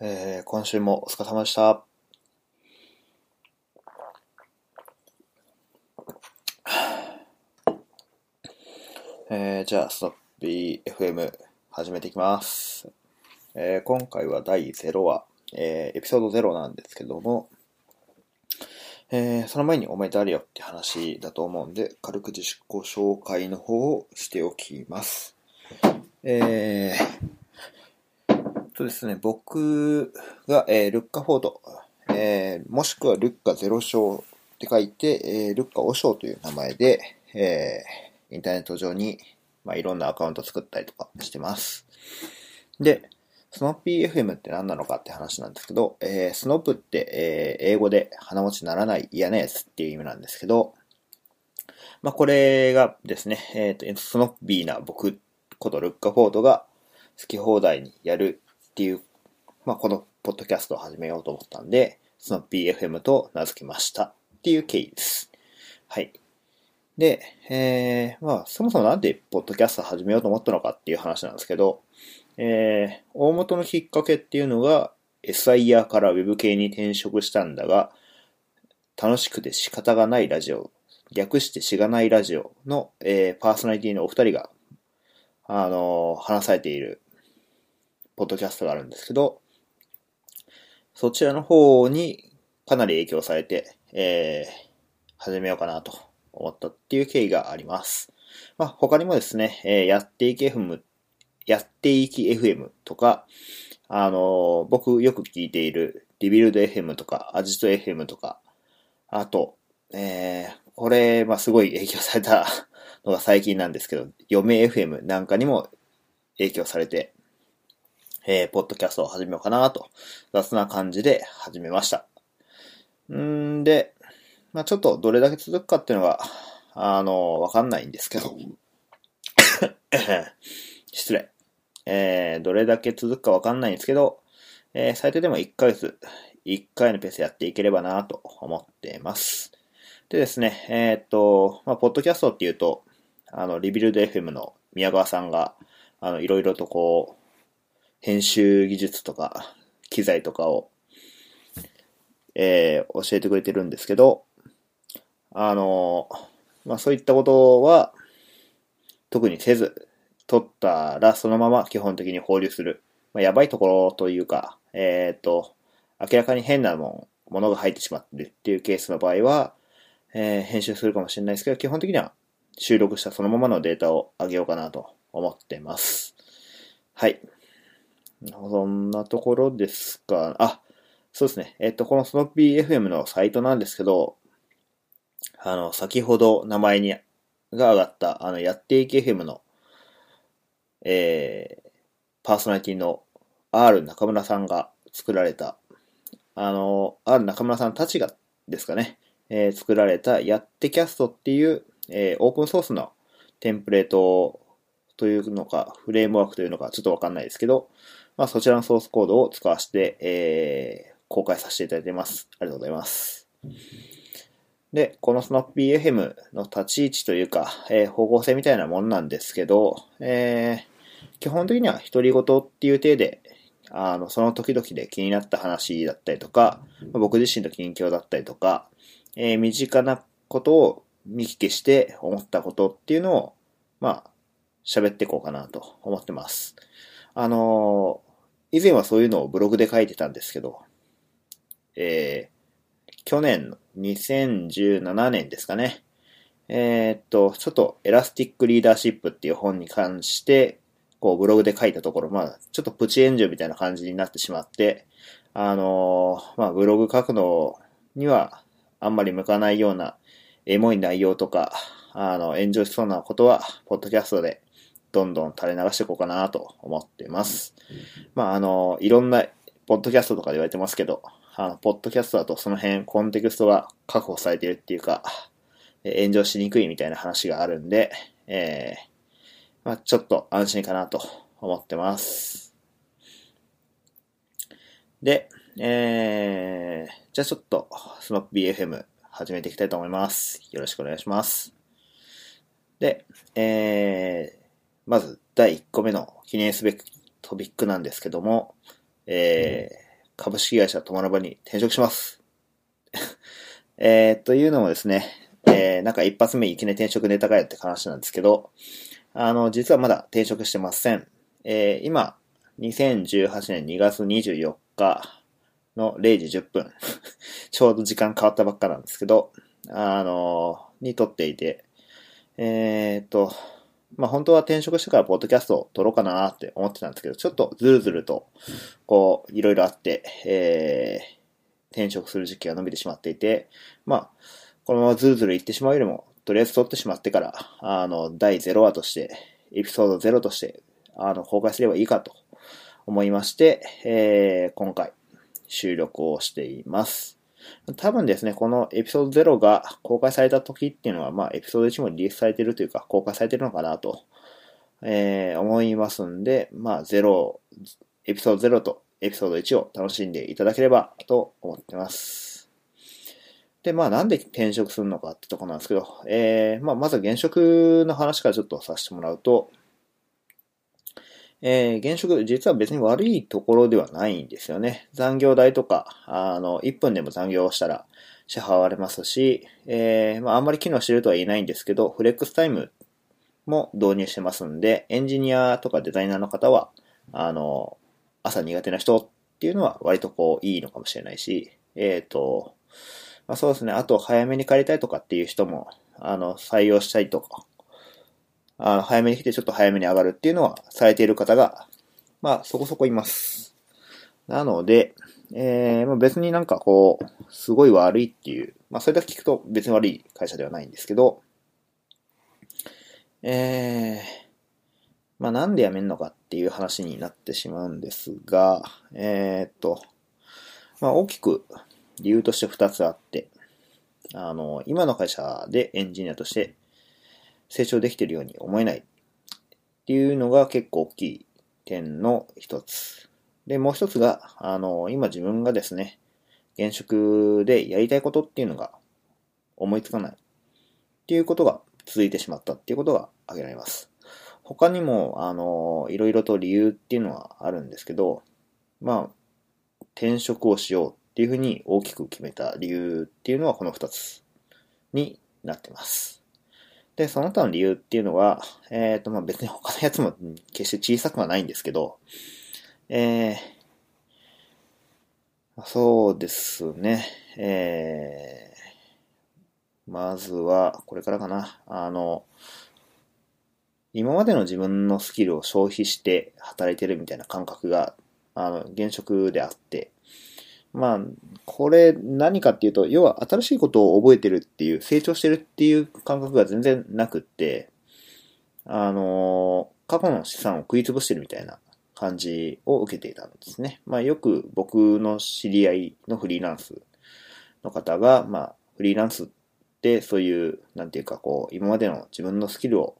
えー、今週もお疲れ様でした。えー、じゃあ、ストッピー FM 始めていきます。えー、今回は第0話、えー、エピソード0なんですけども、えー、その前におめでとうあるよって話だと思うんで、軽く自己紹介の方をしておきます。えー、とですね、僕が、えールッカフォード、えーもしくはルッカゼロ章って書いて、えールッカオショウという名前で、えーインターネット上に、まあ、いろんなアカウント作ったりとかしてます。で、スノッピー FM って何なのかって話なんですけど、えースノップって、えー英語で鼻持ちならない嫌なやつっていう意味なんですけど、まあ、これがですね、えっ、と、スノッピーな僕ことルッカフォードが好き放題にやるっていう、まあ、このポッドキャストを始めようと思ったんで、スノッピー FM と名付けましたっていう経緯です。はい。で、えー、まあ、そもそもなんでポッドキャスト始めようと思ったのかっていう話なんですけど、えー、大元のきっかけっていうのが、SIR から Web 系に転職したんだが、楽しくて仕方がないラジオ、略してしがないラジオの、えーパーソナリティのお二人が、あのー話されている、ポッドキャストがあるんですけど、そちらの方にかなり影響されて、えー始めようかなと思ったっていう経緯があります。まあ、他にもですね、えーやっていき FM、やっていき FM とか、あのー僕よく聞いているリビルド FM とか、アジト FM とか、あと、えー、これ、まあ、すごい影響されたのが最近なんですけど、嫁 FM なんかにも影響されて、えー、ポッドキャストを始めようかなと、雑な感じで始めました。んで、まあ、ちょっとどれだけ続くかっていうのが、あの、わかんないんですけど、失礼。えー、どれだけ続くかわかんないんですけど、えー、最低でも1ヶ月、1回のペースやっていければなと思っています。でですね、えーっと、まあ、ポッドキャストっていうと、あの、リビルド FM の宮川さんが、あの、いろいろとこう、編集技術とか、機材とかを、えー教えてくれてるんですけど、あの、まあ、そういったことは、特にせず、撮ったらそのまま基本的に放流する。まあ、やばいところというか、えっ、と、明らかに変なもん、ものが入ってしまってるっていうケースの場合は、えー編集するかもしれないですけど、基本的には収録したそのままのデータを上げようかなと思ってます。はい。そんなところですか。あ、そうですね。えっ、と、このスノッピー FM のサイトなんですけど、あの、先ほど名前に、が上がった、あの、やっていき FM の、えー、パーソナリティの R 中村さんが作られた、あの、R 中村さんたちがですかね、えー作られたやってキャストっていう、えーオープンソースのテンプレートというのか、フレームワークというのか、ちょっとわかんないですけど、まあ、そちらのソースコードを使わせて、えー公開させていただいてます。ありがとうございます。で、このスノッピー FM の立ち位置というか、えー方向性みたいなもんなんですけど、えー基本的には独り言っていう体で、あの、その時々で気になった話だったりとか、僕自身の近況だったりとか、えー身近なことを見聞きして思ったことっていうのを、まあ、喋っていこうかなと思ってます。あのー以前はそういうのをブログで書いてたんですけど、えー去年の2017年ですかね。えーっと、ちょっとエラスティックリーダーシップっていう本に関して、こうブログで書いたところ、まあ、ちょっとプチ炎上みたいな感じになってしまって、あのーまあ、ブログ書くのにはあんまり向かないようなエモい内容とか、あの、炎上しそうなことは、ポッドキャストでどんどん垂れ流していこうかなと思っています。まあ、あの、いろんな、ポッドキャストとかで言われてますけど、あの、ポッドキャストだとその辺、コンテクストが確保されてるっていうか、え炎上しにくいみたいな話があるんで、えーまあ、ちょっと安心かなと思ってます。で、えー、じゃあちょっと、スノッピー FM 始めていきたいと思います。よろしくお願いします。で、えー、まず第1個目の記念すべきトピックなんですけども、えー、株式会社友の場に転職します。えー、というのもですね、えー、なんか一発目いきなり転職ネタかよって話なんですけど、あの、実はまだ転職してません。えー、今、2018年2月24日の0時10分 ちょうど時間変わったばっかなんですけど、あのに撮っていて、えー、っと、まあ、本当は転職してからポッドキャストを撮ろうかなって思ってたんですけど、ちょっとずるずると、こう、いろいろあって、えー、転職する時期が伸びてしまっていて、まあ、このままずるずるいってしまうよりも、とりあえず撮ってしまってから、あの、第0話として、エピソード0として、あの、公開すればいいかと思いまして、えー、今回、収録をしています。多分ですね、このエピソード0が公開された時っていうのは、まあ、エピソード1もリリースされてるというか、公開されてるのかなと、えー、思いますんで、まあ、0、エピソード0とエピソード1を楽しんでいただければと思ってます。で、まあ、なんで転職するのかってとこなんですけど、えー、まあ、まず現職の話からちょっとさせてもらうと、えー、現職、実は別に悪いところではないんですよね。残業代とか、あの、1分でも残業したら支払われますし、えー、まあ、あんまり機能してるとは言えないんですけど、フレックスタイムも導入してますんで、エンジニアとかデザイナーの方は、あの、朝苦手な人っていうのは割とこういいのかもしれないし、えっ、ー、と、まあ、そうですね、あと早めに帰りたいとかっていう人も、あの、採用したいとか、あの、早めに来てちょっと早めに上がるっていうのはされている方が、まあ、そこそこいます。なので、えー、まあ、別になんかこう、すごい悪いっていう、まあ、それだけ聞くと別に悪い会社ではないんですけど、えー、まあ、なんで辞めんのかっていう話になってしまうんですが、えー、っと、まあ、大きく理由として2つあって、あの、今の会社でエンジニアとして成長できているように思えないっていうのが結構大きい点の一つ。で、もう一つが、あの、今自分がですね、現職でやりたいことっていうのが思いつかないっていうことが続いてしまったっていうことが挙げられます。他にも、あの、いろいろと理由っていうのはあるんですけど、まあ、転職をしようっていうふうに大きく決めた理由っていうのはこの二つになってます。で、その他の理由っていうのは、えっ、ー、と、まあ、別に他のやつも決して小さくはないんですけど、えー、そうですね、えー、まずは、これからかな、あの、今までの自分のスキルを消費して働いてるみたいな感覚が、あの、現職であって、まあ、これ何かっていうと、要は新しいことを覚えてるっていう、成長してるっていう感覚が全然なくって、あの、過去の資産を食い潰してるみたいな感じを受けていたんですね。まあよく僕の知り合いのフリーランスの方が、まあフリーランスってそういう、なんていうかこう、今までの自分のスキルを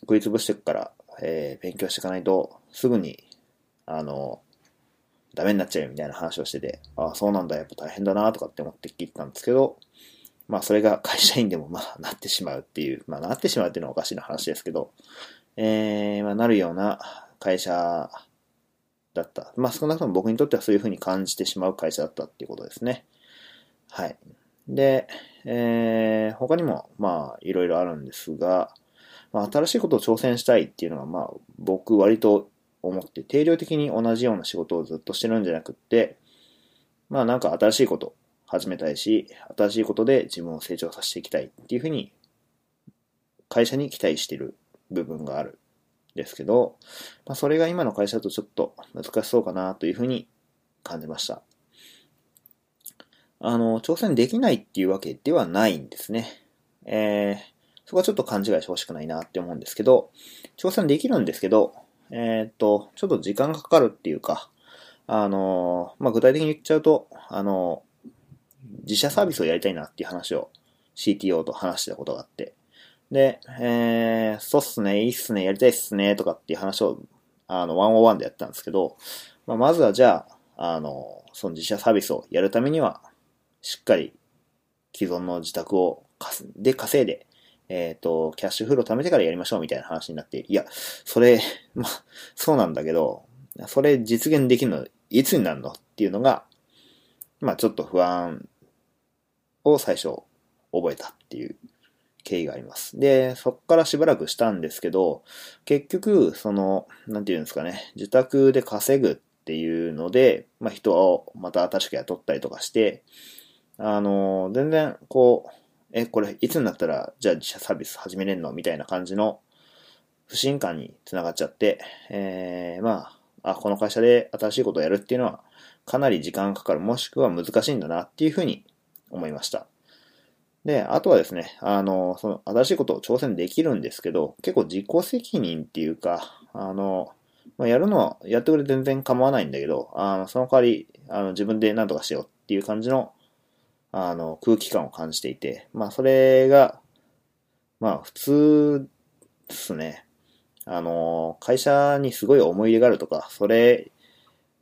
食い潰していくから、えー、勉強していかないとすぐに、あの、ダメになっちゃうよみたいな話をしてて、ああ、そうなんだ、やっぱ大変だなとかって思って聞いたんですけど、まあそれが会社員でもまあなってしまうっていう、まあなってしまうっていうのはおかしいな話ですけど、えー、まあなるような会社だった。まあ少なくとも僕にとってはそういうふうに感じてしまう会社だったっていうことですね。はい。で、えー、他にもまあいろいろあるんですが、まあ新しいことを挑戦したいっていうのはまあ僕割と思って定量的に同じような仕事をずっとしてるんじゃなくって、まあなんか新しいこと始めたいし、新しいことで自分を成長させていきたいっていうふうに、会社に期待してる部分があるんですけど、まあそれが今の会社だとちょっと難しそうかなというふうに感じました。あの、挑戦できないっていうわけではないんですね。えー、そこはちょっと勘違いしてほしくないなって思うんですけど、挑戦できるんですけど、えー、っと、ちょっと時間がかかるっていうか、あの、まあ、具体的に言っちゃうと、あの、自社サービスをやりたいなっていう話を CTO と話したことがあって、で、えー、そうっすね、いいっすね、やりたいっすね、とかっていう話を、あの、101でやったんですけど、まあ、まずはじゃあ、あの、その自社サービスをやるためには、しっかり既存の自宅をで稼いで、えっ、ー、と、キャッシュフロー貯めてからやりましょうみたいな話になって、いや、それ、まそうなんだけど、それ実現できるのいつになるのっていうのが、まあちょっと不安を最初覚えたっていう経緯があります。で、そっからしばらくしたんですけど、結局、その、なんていうんですかね、自宅で稼ぐっていうので、まあ人をまた新しく雇ったりとかして、あの、全然、こう、え、これいつになったら、じゃあ自社サービス始めれんの？みたいな感じの不信感につながっちゃって、えー、まあ、あ、この会社で新しいことをやるっていうのは、かなり時間かかる、もしくは難しいんだなっていうふうに思いました。で、あとはですね、あの、その新しいことを挑戦できるんですけど、結構自己責任っていうか、あの、まあ、やるのは、やってくれ全然構わないんだけど、あの、その代わり、あの、自分で何とかしようっていう感じの、あの、空気感を感じていて、まあ、それが、まあ、普通ですね。あの、会社にすごい思い入れがあるとか、それ、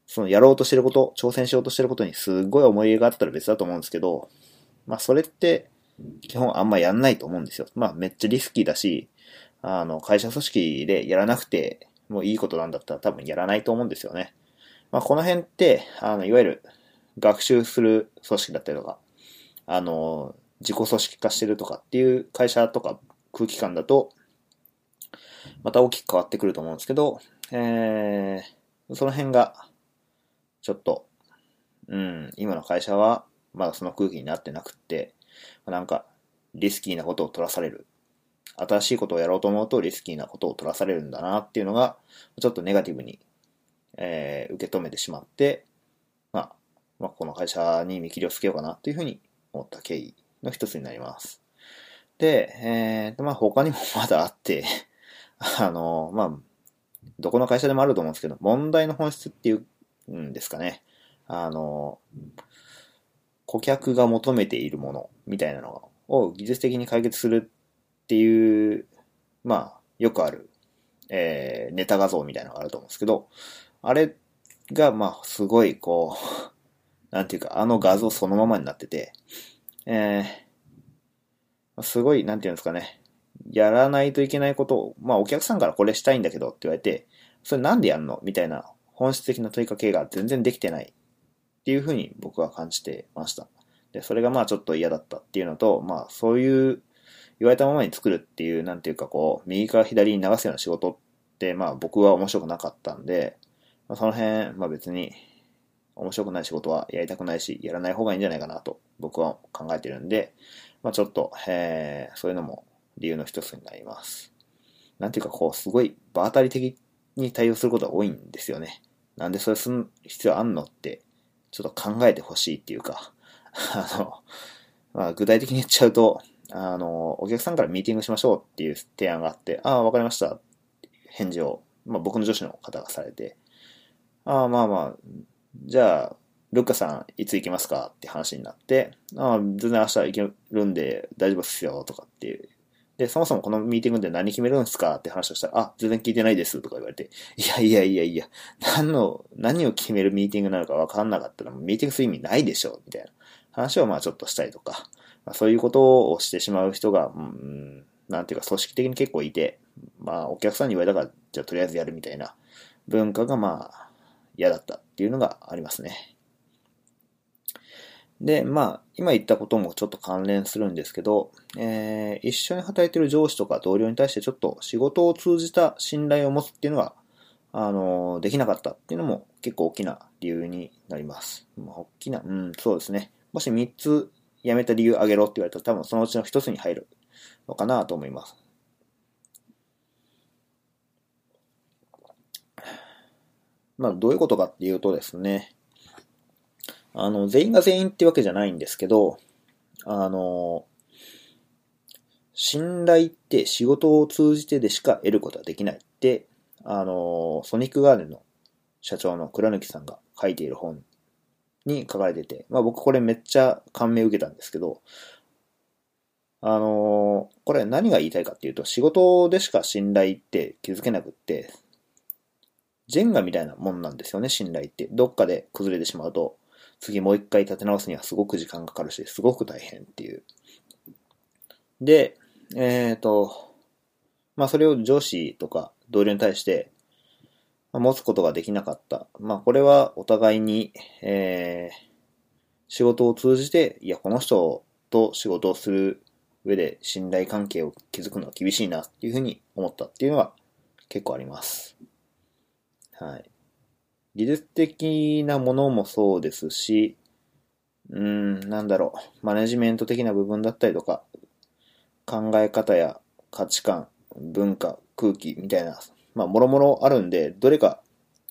そのやろうとしてること、挑戦しようとしてることにすごい思い入れがあったら別だと思うんですけど、まあそれって基本あんまやんないと思うんですよ。まあめっちゃリスキーだし、あの会社組織でやらなくてもいいことなんだったら多分やらないと思うんですよね。まあこの辺って、あのいわゆる学習する組織だったりとか、あの、自己組織化してるとかっていう会社とか空気感だと、また大きく変わってくると思うんですけど、えー、その辺が、ちょっと、うん、今の会社は、まだその空気になってなくって、なんか、リスキーなことを取らされる。新しいことをやろうと思うとリスキーなことを取らされるんだなっていうのが、ちょっとネガティブに、えー、受け止めてしまって、まあ、まあ、この会社に見切りをつけようかなっていうふうに思った経緯の一つになります。で、えー、まあ他にもまだあって あの、まあ、どこの会社でもあると思うんですけど、問題の本質っていうんですかね。あの、顧客が求めているものみたいなのを技術的に解決するっていう、まあ、よくある、えー、ネタ画像みたいなのがあると思うんですけど、あれが、まあ、すごい、こう、なんていうか、あの画像そのままになってて、えー、すごい、なんていうんですかね、やらないといけないことを、まあお客さんからこれしたいんだけどって言われて、それなんでやんのみたいな本質的な問いかけが全然できてないっていうふうに僕は感じてました。で、それがまあちょっと嫌だったっていうのと、まあそういう言われたままに作るっていう、なんていうかこう、右から左に流すような仕事って、まあ僕は面白くなかったんで、その辺、まあ別に面白くない仕事はやりたくないし、やらない方がいいんじゃないかなと僕は考えてるんで、まあちょっと、えー、そういうのも理由の一つになります。なんていうかこう、すごい場当たり的に対応することが多いんですよね。なんでそれする必要あんのって、ちょっと考えてほしいっていうか、あの、まあ、具体的に言っちゃうと、あの、お客さんからミーティングしましょうっていう提案があって、ああ、わかりました。返事を、まあ、僕の女子の方がされて、ああ、まあまあ、じゃあ、ルッカさん、いつ行けますかって話になって、ああ、全然明日行けるんで大丈夫っすよ、とかっていう。で、そもそもこのミーティングで何決めるんですかって話をしたら、あ、全然聞いてないですとか言われて、いやいやいやいや、何の、何を決めるミーティングなのか分かんなかったら、ミーティングする意味ないでしょみたいな話をまあちょっとしたりとか、まあ、そういうことをしてしまう人が、うん、なんていうか組織的に結構いて、まあお客さんに言われたから、じゃあとりあえずやるみたいな文化がまあ嫌だった。っていうのがありますね。で、まあ、今言ったこともちょっと関連するんですけど、えー、一緒に働いてる上司とか同僚に対してちょっと仕事を通じた信頼を持つっていうのが、あの、できなかったっていうのも結構大きな理由になります。まあ、大きな、うん、そうですね。もし3つ辞めた理由あげろって言われたら多分そのうちの1つに入るのかなと思います。まあ、どういうことかっていうとですね、あの、全員が全員ってわけじゃないんですけど、あの、信頼って仕事を通じてでしか得ることはできないって、あの、ソニックガーデンの社長の倉貫さんが書いている本に書かれてて、まあ僕これめっちゃ感銘受けたんですけど、あのこれ何が言いたいかっていうと、仕事でしか信頼って気づけなくって、ジェンガみたいなもんなんですよね、信頼って。どっかで崩れてしまうと、次もう一回立て直すにはすごく時間かかるし、すごく大変っていう。で、えっ、ー、と、まあそれを上司とか同僚に対して、持つことができなかった。まあ、これはお互いに、えー、仕事を通じて、いや、この人と仕事をする上で信頼関係を築くのは厳しいなっていうふうに思ったっていうのは結構あります。はい。技術的なものもそうですし、うーん、なんだろう、マネジメント的な部分だったりとか、考え方や価値観、文化、空気みたいな、まあ、もろもろあるんで、どれか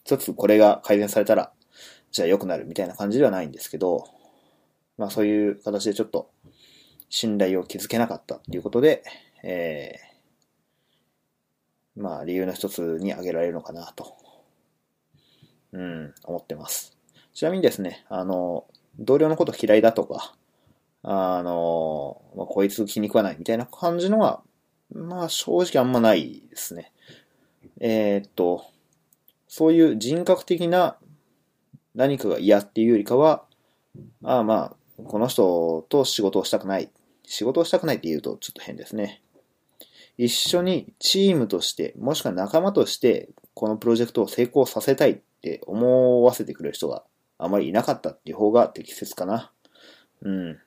一つこれが改善されたら、じゃあ良くなるみたいな感じではないんですけど、まあそういう形でちょっと信頼を築けなかったっていうことで、えー、まあ理由の一つに挙げられるのかなと、うん、思ってます。ちなみにですね、あの、同僚のこと嫌いだとか、あの、まあ、こいつ気に食わないみたいな感じのは、まあ正直あんまないですね。えー、っと、そういう人格的な何かが嫌っていうよりかは、ああまあ、この人と仕事をしたくない。仕事をしたくないって言うとちょっと変ですね。一緒にチームとして、もしくは仲間として、このプロジェクトを成功させたいっって思わせてくれる人があまりいなかったっていう方が適切かな。うん。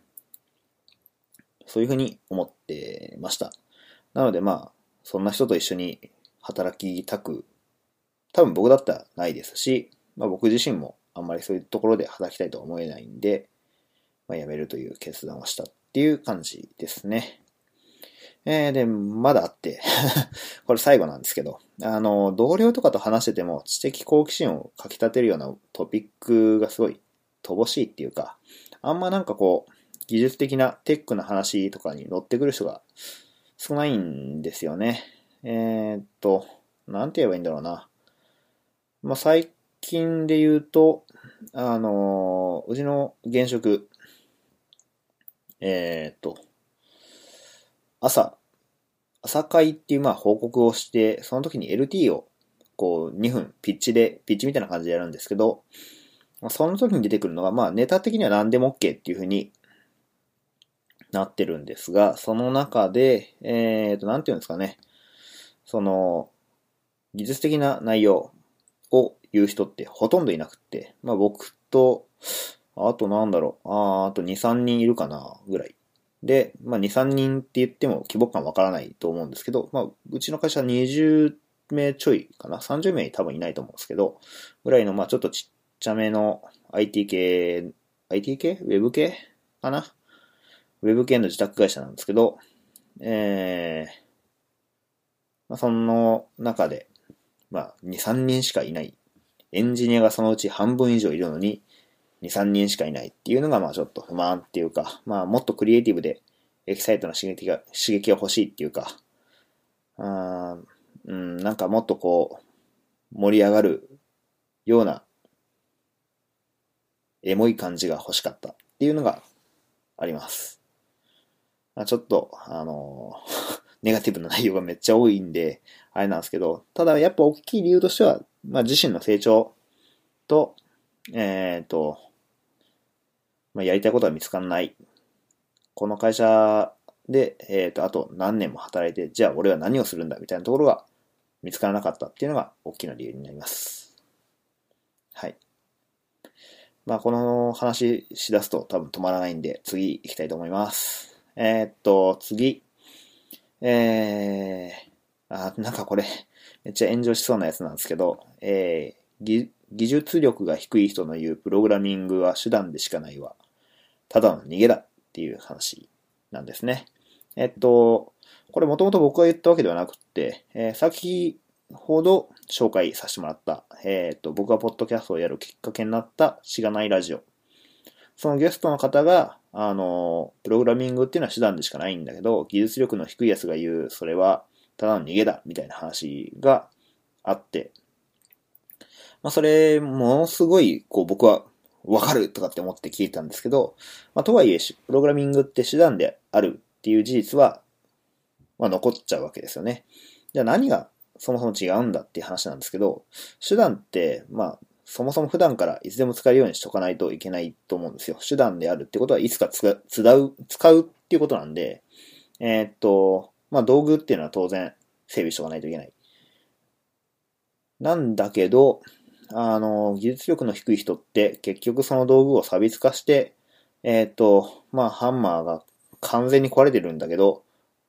そういうふうに思ってました。なのでまあ、そんな人と一緒に働きたく、多分僕だったらないですし、まあ僕自身もあんまりそういうところで働きたいとは思えないんで、まあ辞めるという決断をしたっていう感じですね。えー、で、まだあって これ最後なんですけど、あの、同僚とかと話してても知的好奇心をかき立てるようなトピックがすごい乏しいっていうか、あんまなんかこう、技術的なテックな話とかに乗ってくる人が少ないんですよね。えー、っと、なんて言えばいいんだろうな。まあ、最近で言うと、あのうちの現職、えー、っと、朝、朝会っていうまあ報告をして、その時に LT をこう2分ピッチで、ピッチみたいな感じでやるんですけど、その時に出てくるのがまあネタ的には何でも OK っていうふうになってるんですが、その中で、えっ、ー、と、なんていうんですかね、その、技術的な内容を言う人ってほとんどいなくって、まあ僕と、あとなんだろう、ああと2、3人いるかな、ぐらい。で、まあ、2、3人って言っても規模感わからないと思うんですけど、まあ、うちの会社20名ちょいかな ?30 名多分いないと思うんですけど、ぐらいの、まあ、ちょっとちっちゃめの IT 系、IT 系？ウェブ系かな？ウェブ系の自宅会社なんですけど、えー、まあ、その中で、まあ、2、3人しかいない。エンジニアがそのうち半分以上いるのに、2、3人しかいないっていうのが、まあちょっと不満っていうか、まあもっとクリエイティブでエキサイトな刺激が、刺激が欲しいっていうか、あうん、なんかもっとこう、盛り上がるような、エモい感じが欲しかったっていうのがあります。まあ、ちょっと、あの ネガティブな内容がめっちゃ多いんで、あれなんですけど、ただやっぱ大きい理由としては、まあ自身の成長と、えっ、ー、と、まあ、やりたいことが見つかんない。この会社で、えっ、ー、と、あと何年も働いて、じゃあ俺は何をするんだみたいなところが見つからなかったっていうのが大きな理由になります。はい。まあ、この話しだすと多分止まらないんで、次行きたいと思います。えー、っと、次。えー、あ、なんかこれ、めっちゃ炎上しそうなやつなんですけど、えー、技術力が低い人の言うプログラミングは手段でしかないわ。ただの逃げだっていう話なんですね。えっと、これもともと僕が言ったわけではなくて、えー、先ほど紹介させてもらった、え、っと、僕がポッドキャストをやるきっかけになったしがないラジオ。そのゲストの方が、あの、プログラミングっていうのは手段でしかないんだけど、技術力の低い奴が言う、それはただの逃げだ、みたいな話があって、まあ、それ、ものすごい、こう、僕は、わかるとかって思って聞いたんですけど、まあ、とはいえ、プログラミングって手段であるっていう事実は、まあ、残っちゃうわけですよね。じゃあ何がそもそも違うんだっていう話なんですけど、手段って、まあ、そもそも普段からいつでも使えるようにしとかないといけないと思うんですよ。手段であるってことはいつか使う、使うっていうことなんで、えー、っと、まあ、道具っていうのは当然整備しとかないといけない。なんだけど、あの、技術力の低い人って結局その道具を差別化して、えっ、ー、と、まあ、ハンマーが完全に壊れてるんだけど、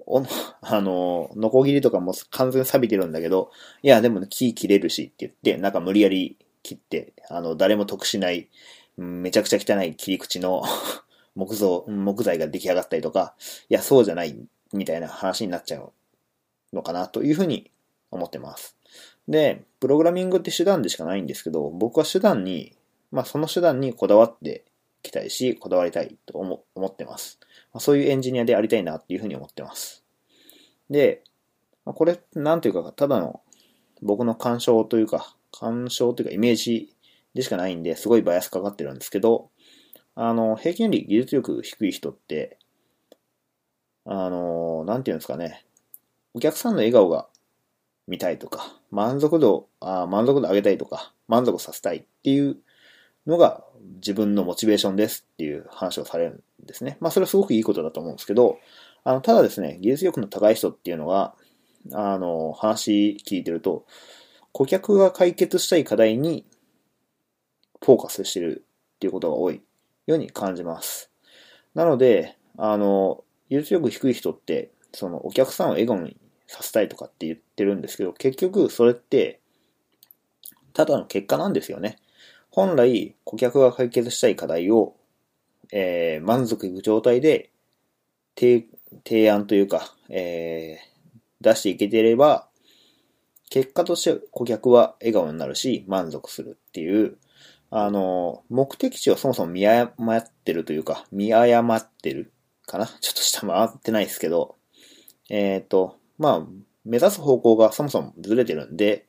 お あの、ノコギリとかも完全に錆びてるんだけど、いや、でも、ね、木切れるしって言って、なんか無理やり切って、あの、誰も得しない、めちゃくちゃ汚い切り口の 木造、木材が出来上がったりとか、いや、そうじゃない、みたいな話になっちゃうのかな、というふうに思ってます。で、プログラミングって手段でしかないんですけど、僕は手段に、まあその手段にこだわってきたいし、こだわりたいと思思ってます。まあ、そういうエンジニアでありたいなっていうふうに思ってます。で、まあ、これ、なんていうか、ただの僕の干渉というか、干渉というかイメージでしかないんで、すごいバイアスかかってるんですけど、あの、平均より技術力低い人って、あの、なんていうんですかね、お客さんの笑顔が見たいとか、満足度、あ満足度上げたいとか、満足させたいっていうのが自分のモチベーションですっていう話をされるんですね。まあそれはすごくいいことだと思うんですけど、あの、ただですね、技術力の高い人っていうのが、あの、話聞いてると、顧客が解決したい課題にフォーカスしてるっていうことが多いように感じます。なので、あの、技術力低い人って、そのお客さんを笑顔にさせたいとかって言ってるんですけど、結局それって、ただの結果なんですよね。本来、顧客が解決したい課題を、えー、満足いく状態で提案というか、えー、出していけてれば、結果として顧客は笑顔になるし、満足するっていう、あの、目的地をそもそも見誤ってるというか、見誤ってるかな？ちょっと下回ってないですけど、えっ、ー、と、まあ、目指す方向がそもそもずれてるんで、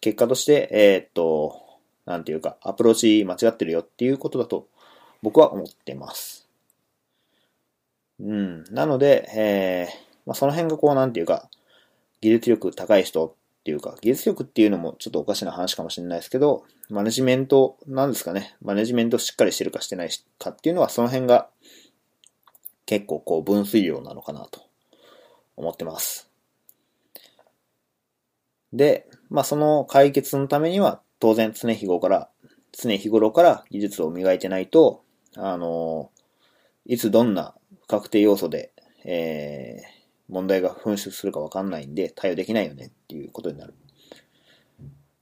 結果として、えっ、と、なんていうか、アプローチ間違ってるよっていうことだと僕は思ってます。うん。なので、えー、まあ、その辺がこう、なんていうか、技術力高い人っていうか、技術力っていうのもちょっとおかしな話かもしれないですけど、マネジメント、なんですかね、マネジメントしっかりしてるかしてないかっていうのは、その辺が結構こう分水量なのかなと思ってます。で、まあその解決のためには当然常日頃から、常日頃から技術を磨いてないと、あの、いつどんな不確定要素で、えー、問題が噴出するかわかんないんで対応できないよねっていうことになる。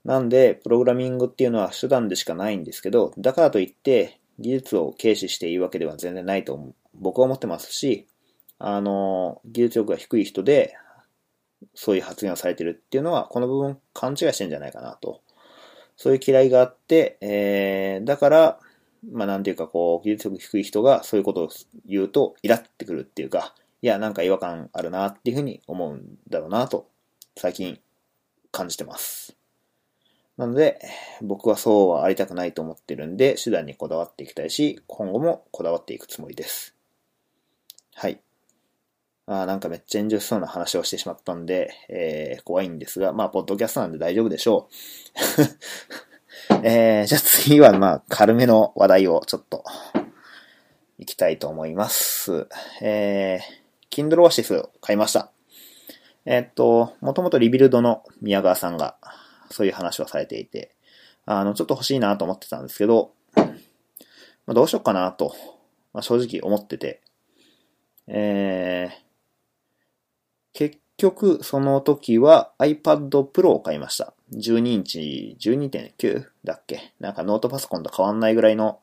なんで、プログラミングっていうのは手段でしかないんですけど、だからといって、技術を軽視していいわけでは全然ないと僕は思ってますし、あの、技術力が低い人で、そういう発言をされてるっていうのは、この部分勘違いしてんじゃないかなと。そういう嫌いがあって、えー、だから、まあなんていうかこう、技術力低い人がそういうことを言うと、イラってくるっていうか、いや、なんか違和感あるなっていうふうに思うんだろうなと、最近感じてます。なので、僕はそうはありたくないと思ってるんで、手段にこだわっていきたいし、今後もこだわっていくつもりです。はい。あなんかめっちゃ炎上しそうな話をしてしまったんで、えー、怖いんですが、まあ、ポッドキャストなんで大丈夫でしょう。えー、じゃあ次はまあ、軽めの話題をちょっと、いきたいと思います。えー、Kindle Oasis を買いました。えー、っと、もともとリビルドの宮川さんが、そういう話をされていて、あの、ちょっと欲しいなと思ってたんですけど、まあ、どうしようかなと、まあ、正直思ってて、えー、結局、その時は iPad Pro を買いました。12インチ、12.9だっけ？なんかノートパソコンと変わんないぐらいの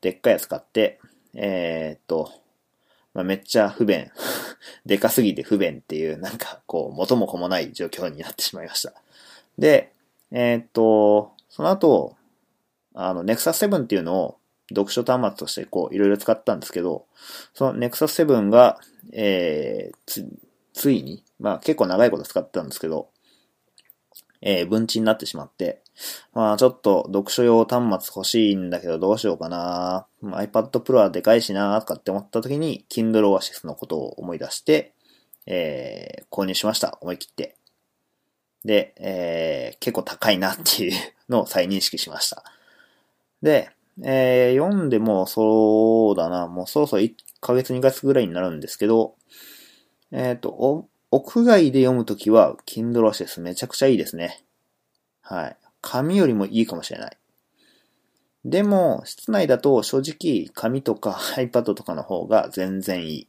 でっかいやつ買って、えー、っと、まあ、めっちゃ不便。でかすぎて不便っていう、なんかこう、元も子もない状況になってしまいました。で、えー、っと、その後、あの、Nexus 7っていうのを読書端末としてこう、いろいろ使ったんですけど、その Nexus 7が、えー、ついに、まあ結構長いこと使ってたんですけど、えー、分岐になってしまって、まあちょっと読書用端末欲しいんだけどどうしようかな、まあ、iPad Pro はでかいしなとかって思った時に Kindle Oasis のことを思い出して、えー、購入しました。思い切って。で、えー、結構高いなっていうのを再認識しました。で、えー、読んでもそうだな、もうそろそろ1ヶ月2ヶ月ぐらいになるんですけど、えっ、ー、と、屋外で読むときは、Kindle Oasis めちゃくちゃいいですね。はい。紙よりもいいかもしれない。でも、室内だと正直紙とか iPad とかの方が全然いい。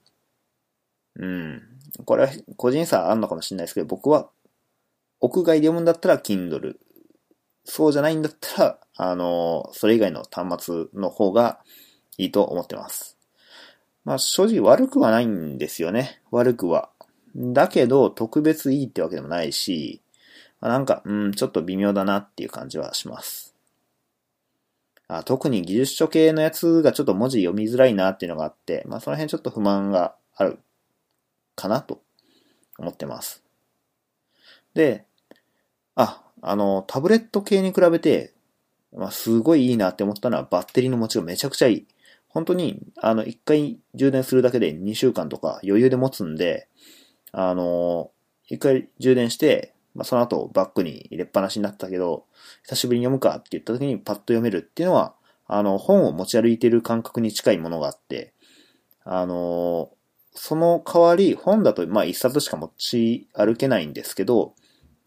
うん。これは個人差あるのかもしれないですけど、僕は屋外で読むんだったら Kindle。そうじゃないんだったら、あの、それ以外の端末の方がいいと思ってます。まあ正直悪くはないんですよね。悪くは。だけど、特別いいってわけでもないし、なんか、うん、ちょっと微妙だなっていう感じはします。あ特に技術書系のやつがちょっと文字読みづらいなっていうのがあって、まあその辺ちょっと不満があるかなと思ってます。で、あ、あの、タブレット系に比べて、まあ、すごいいいなって思ったのはバッテリーの持ちがめちゃくちゃいい。本当に、あの、一回充電するだけで2週間とか余裕で持つんで、あの、一回充電して、まあ、その後バッグに入れっぱなしになったけど、久しぶりに読むかって言った時にパッと読めるっていうのは、あの、本を持ち歩いてる感覚に近いものがあって、あの、その代わり、本だと、まあ、一冊しか持ち歩けないんですけど、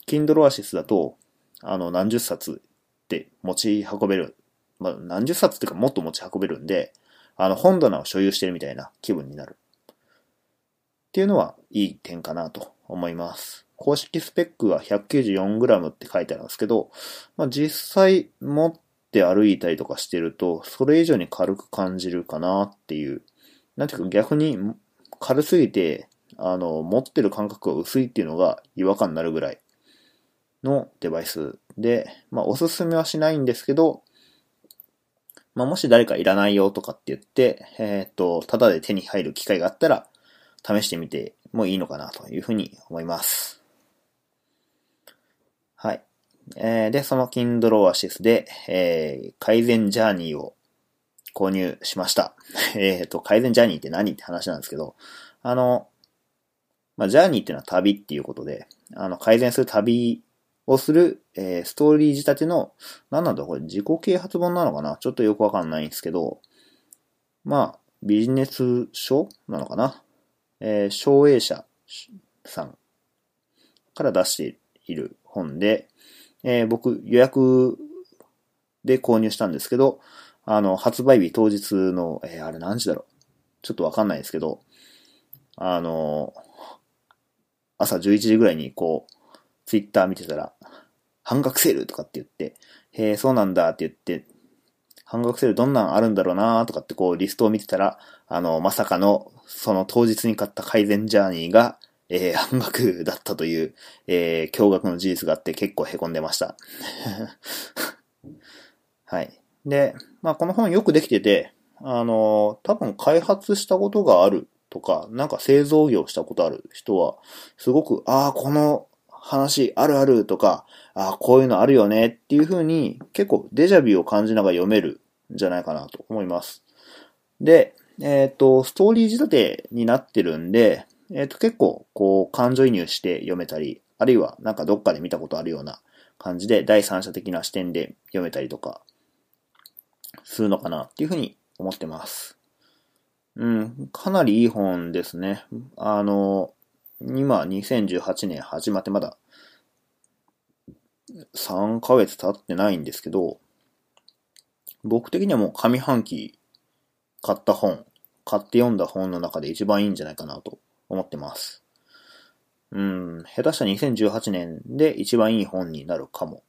Kindle Oasis だと、あの、何十冊って持ち運べる。まあ、何十冊っていうかもっと持ち運べるんで、あの、本棚を所有してるみたいな気分になる。っていうのはいい点かなと思います。公式スペックは 194g って書いてあるんですけど、まあ、実際持って歩いたりとかしてると、それ以上に軽く感じるかなっていう。なんていうか逆に軽すぎて、あの、持ってる感覚が薄いっていうのが違和感になるぐらいのデバイスで、まあ、おすすめはしないんですけど、まあ、もし誰かいらないよとかって言って、えっ、ー、と、ただで手に入る機会があったら、試してみてもいいのかなというふうに思います。はい。えー、で、その Kindle Oasis で、えー、改善ジャーニーを購入しました。えっと、改善ジャーニーって何って話なんですけど、あの、まあ、ジャーニーっていうのは旅っていうことで、あの、改善する旅をする、えー、ストーリー仕立ての、何なんだこれ自己啓発本なのかな？ちょっとよくわかんないんですけど、まあ、ビジネス書なのかな？えー、省営者さんから出している本で、えー、僕予約で購入したんですけど、あの、発売日当日の、えー、あれ何時だろう？ちょっとわかんないですけど、あの、朝11時ぐらいにこう、ツイッター見てたら、半額セールとかって言って、へえ、そうなんだって言って、半額セールどんなんあるんだろうなとかってこうリストを見てたら、あの、まさかの、その当日に買った改善ジャーニーが、えー、半額だったという、えー、驚愕の事実があって結構凹んでました。はい。で、まあこの本よくできてて、あの、多分開発したことがあるとか、なんか製造業したことある人は、すごく、ああ、この話あるあるとか、あ、こういうのあるよねっていう風に結構デジャビューを感じながら読めるんじゃないかなと思います。で、えっ、ー、と、ストーリー仕立てになってるんで、えっ、ー、と、結構、こう、感情移入して読めたり、あるいは、なんかどっかで見たことあるような感じで、第三者的な視点で読めたりとか、するのかなっていうふうに思ってます。うん、かなりいい本ですね。あの、今、2018年始まってまだ3ヶ月経ってないんですけど、僕的にはもう上半期買った本、買って読んだ本の中で一番いいんじゃないかなと思ってます。うん、下手したら2018年で一番いい本になるかも。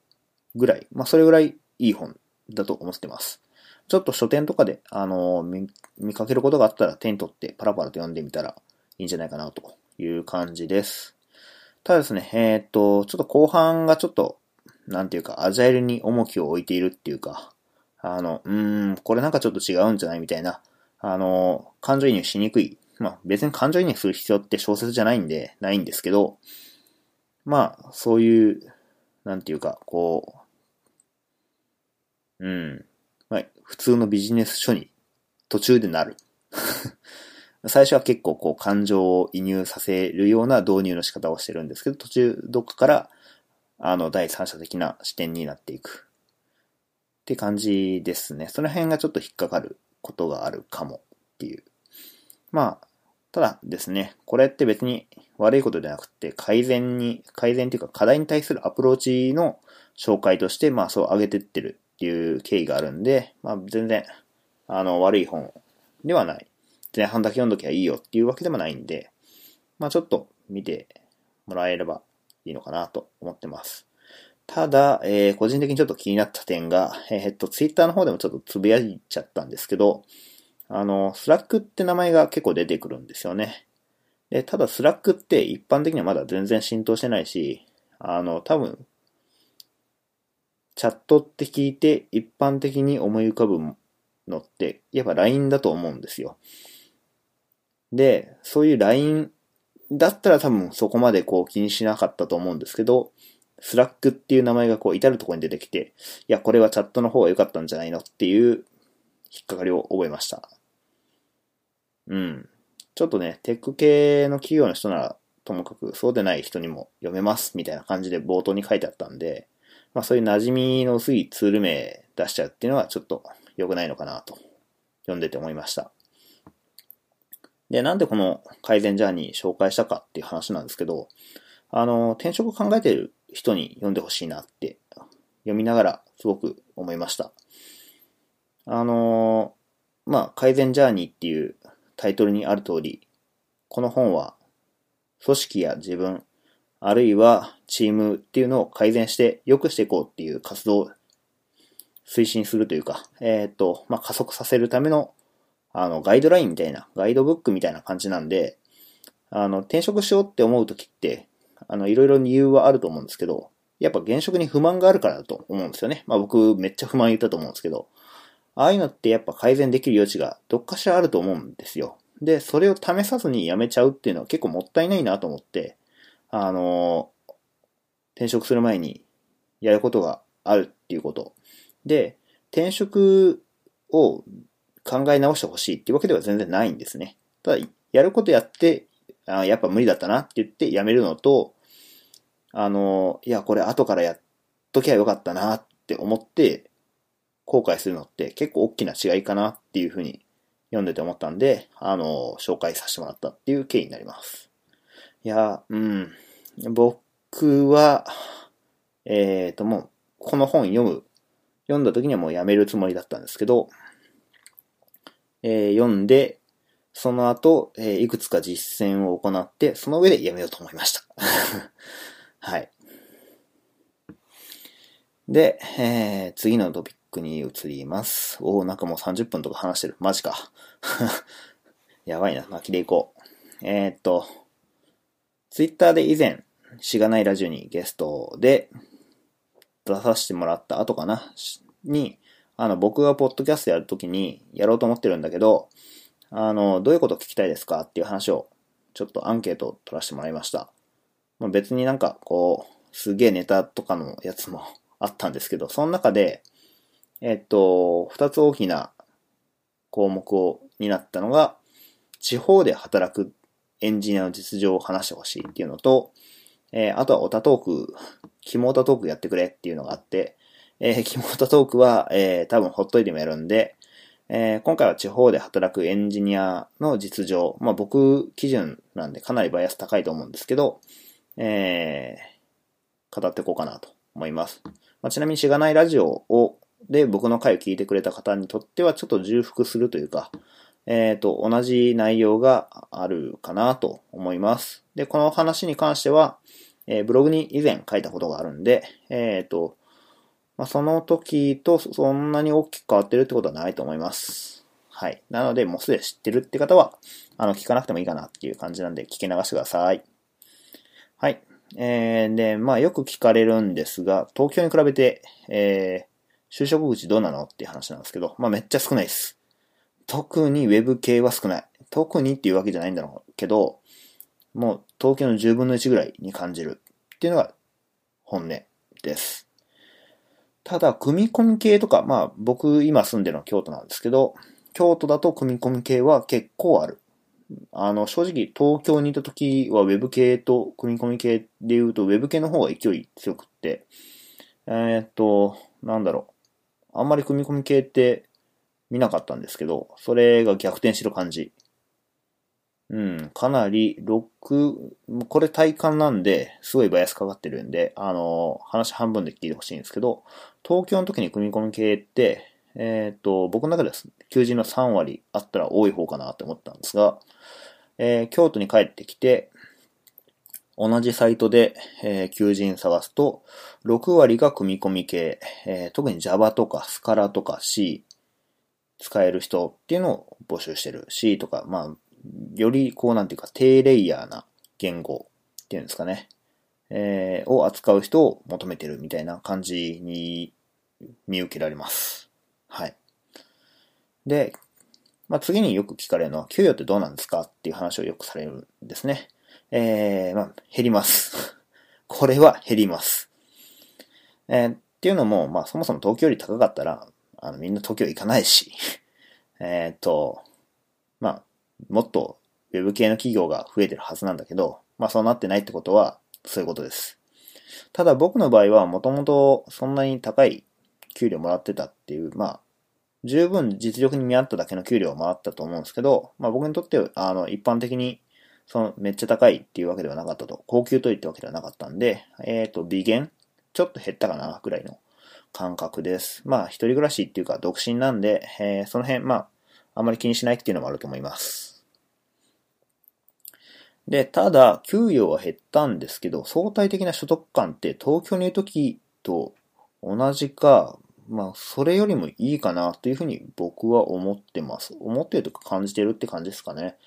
ぐらい。まあ、それぐらいいい本だと思ってます。ちょっと書店とかで、あの見、見かけることがあったら手に取ってパラパラと読んでみたらいいんじゃないかなという感じです。ただですね、えー、っと、ちょっと後半がちょっと、なんていうか、アジャイルに重きを置いているっていうか、あの、うーん、これなんかちょっと違うんじゃないみたいな、あの、感情移入しにくい。まあ別に感情移入する必要って小説じゃないんで、ないんですけど、まあ、そういう、なんていうか、こう、うん、まあ、普通のビジネス書に途中でなる。最初は結構こう感情を移入させるような導入の仕方をしてるんですけど、途中どっかからあの第三者的な視点になっていく。って感じですね。その辺がちょっと引っかかることがあるかもっていう。まあ、ただですね、これって別に悪いことじゃなくて改善に、改善っていうか課題に対するアプローチの紹介として、まあそう上げてってるっていう経緯があるんで、まあ全然、あの、悪い本ではない。前半だけ読んどきゃいいよっていうわけでもないんで、まあちょっと見てもらえればいいのかなと思ってます。ただ、えー、個人的にちょっと気になった点が、えー、っと、ツイッターの方でもちょっとつぶやいちゃったんですけど、あの、 Slack って名前が結構出てくるんですよね。で、ただ Slack って一般的にはまだ全然浸透してないし、あの、多分、チャットって聞いて一般的に思い浮かぶのって、やっぱ LINE だと思うんですよ。で、そういう LINE だったら多分そこまでこう気にしなかったと思うんですけど、 Slack っていう名前がこう至るところに出てきて、いや、これはチャットの方が良かったんじゃないのっていう引っかかりを覚えました。うん。ちょっとね、テック系の企業の人ならともかくそうでない人にも読めますみたいな感じで冒頭に書いてあったんで、まあそういう馴染みの薄いツール名出しちゃうっていうのはちょっと良くないのかなと読んでて思いました。で、なんでこの改善ジャーニー紹介したかっていう話なんですけど、あの、転職を考えてる人に読んでほしいなって読みながらすごく思いました。あの、まあ、改善ジャーニーっていうタイトルにある通り、この本は組織や自分、あるいはチームっていうのを改善して良くしていこうっていう活動を推進するというか、えっ、ー、と、まあ、加速させるためのあの、ガイドラインみたいな、ガイドブックみたいな感じなんで、あの、転職しようって思うときって、あの、いろいろ理由はあると思うんですけど、やっぱ現職に不満があるからだと思うんですよね。まあ僕めっちゃ不満言ったと思うんですけど、ああいうのってやっぱ改善できる余地がどっかしらあると思うんですよ。で、それを試さずに辞めちゃうっていうのは結構もったいないなと思って、あの、転職する前にやることがあるっていうこと。で、転職を考え直してほしいっていうわけでは全然ないんですね。ただ、やることやって、あやっぱ無理だったなって言ってやめるのと、あの、いや、これ後からやっときゃよかったなって思って後悔するのって結構大きな違いかなっていうふうに読んでて思ったんで、あの、紹介させてもらったっていう経緯になります。いや、うん。僕は、えっ、ー、と、もう、この本読む、読んだ時にはもうやめるつもりだったんですけど、えー、読んで、その後、えー、いくつか実践を行って、その上でやめようと思いました。はい。で、えー、次のトピックに移ります。おお、なんかもう30分とか話してる。マジか。やばいな。巻きでいこう。えー、っと、ツイッターで以前、しがないラジオにゲストで出させてもらった後かな、に、あの、僕がポッドキャストやるときにやろうと思ってるんだけど、あの、どういうこと聞きたいですか？っていう話を、ちょっとアンケートを取らせてもらいました。まあ、別になんか、こう、すげえネタとかのやつも あったんですけど、その中で、えっと、二つ大きな項目を、になったのが、地方で働くエンジニアの実情を話してほしいっていうのと、えー、あとはオタトーク、キモオタトークやってくれっていうのがあって、えー、キモタトークは、えー、多分ほっといてもやるんで、えー、今回は地方で働くエンジニアの実情、まあ僕基準なんでかなりバイアス高いと思うんですけど、えー、語っていこうかなと思います。まあ、ちなみにしがないラジオを、で僕の回を聞いてくれた方にとってはちょっと重複するというか、えっ、ー、と、同じ内容があるかなと思います。で、この話に関しては、えー、ブログに以前書いたことがあるんで、えっ、ー、と、まあ、その時とそんなに大きく変わってるってことはないと思います。はい。なので、もうすでに知ってるって方は、あの、聞かなくてもいいかなっていう感じなんで、聞き流してください。はい。えー、で、まあ、よく聞かれるんですが、東京に比べて、えー、就職口どうなのっていう話なんですけど、まあ、めっちゃ少ないです。特にウェブ系は少ない。特にっていうわけじゃないんだろうけど、もう東京の10分の1ぐらいに感じるっていうのが本音です。ただ、組み込み系とか、まあ僕今住んでるのは京都なんですけど、京都だと組み込み系は結構ある。あの、正直東京にいた時は Web 系と組み込み系で言うと Web 系の方が勢い強くって、えー、っと、なんだろう。あんまり組み込み系って見なかったんですけど、それが逆転してる感じ。うん、かなり、6、これ体感なんで、すごいバイアスかかってるんで、あの、話半分で聞いてほしいんですけど、東京の時に組み込み系って、えっ、ー、と、僕の中では求人の3割あったら多い方かなって思ったんですが、えー、京都に帰ってきて、同じサイトで、えー、求人探すと、6割が組み込み系、えー、特に Java とか Scala とか C 使える人っていうのを募集してる。C とか、まあ、よりこうなんていうか低レイヤーな言語っていうんですかね。えー、を扱う人を求めてるみたいな感じに見受けられます。はい。で、まあ、次によく聞かれるのは、給与ってどうなんですかっていう話をよくされるんですね。えー、まあ、減ります。これは減ります。えー、っていうのも、まあ、そもそも東京より高かったら、あの、みんな東京行かないし、えっと、まあ、もっと Web 系の企業が増えてるはずなんだけど、まあそうなってないってことは、そういうことです。ただ僕の場合はもともとそんなに高い給料もらってたっていう、まあ、十分実力に見合っただけの給料をもらったと思うんですけど、まあ僕にとっては、あの、一般的に、その、めっちゃ高いっていうわけではなかったと、高級といってわけではなかったんで、えっ、ー、と、微減？ちょっと減ったかな、ぐらいの感覚です。まあ、一人暮らしっていうか、独身なんで、えー、その辺、まあ、あまり気にしないっていうのもあると思います。で、ただ、給与は減ったんですけど、相対的な所得感って東京にいる時と同じか、まあ、それよりもいいかなというふうに僕は思ってます。思ってるとか感じてるって感じですかね。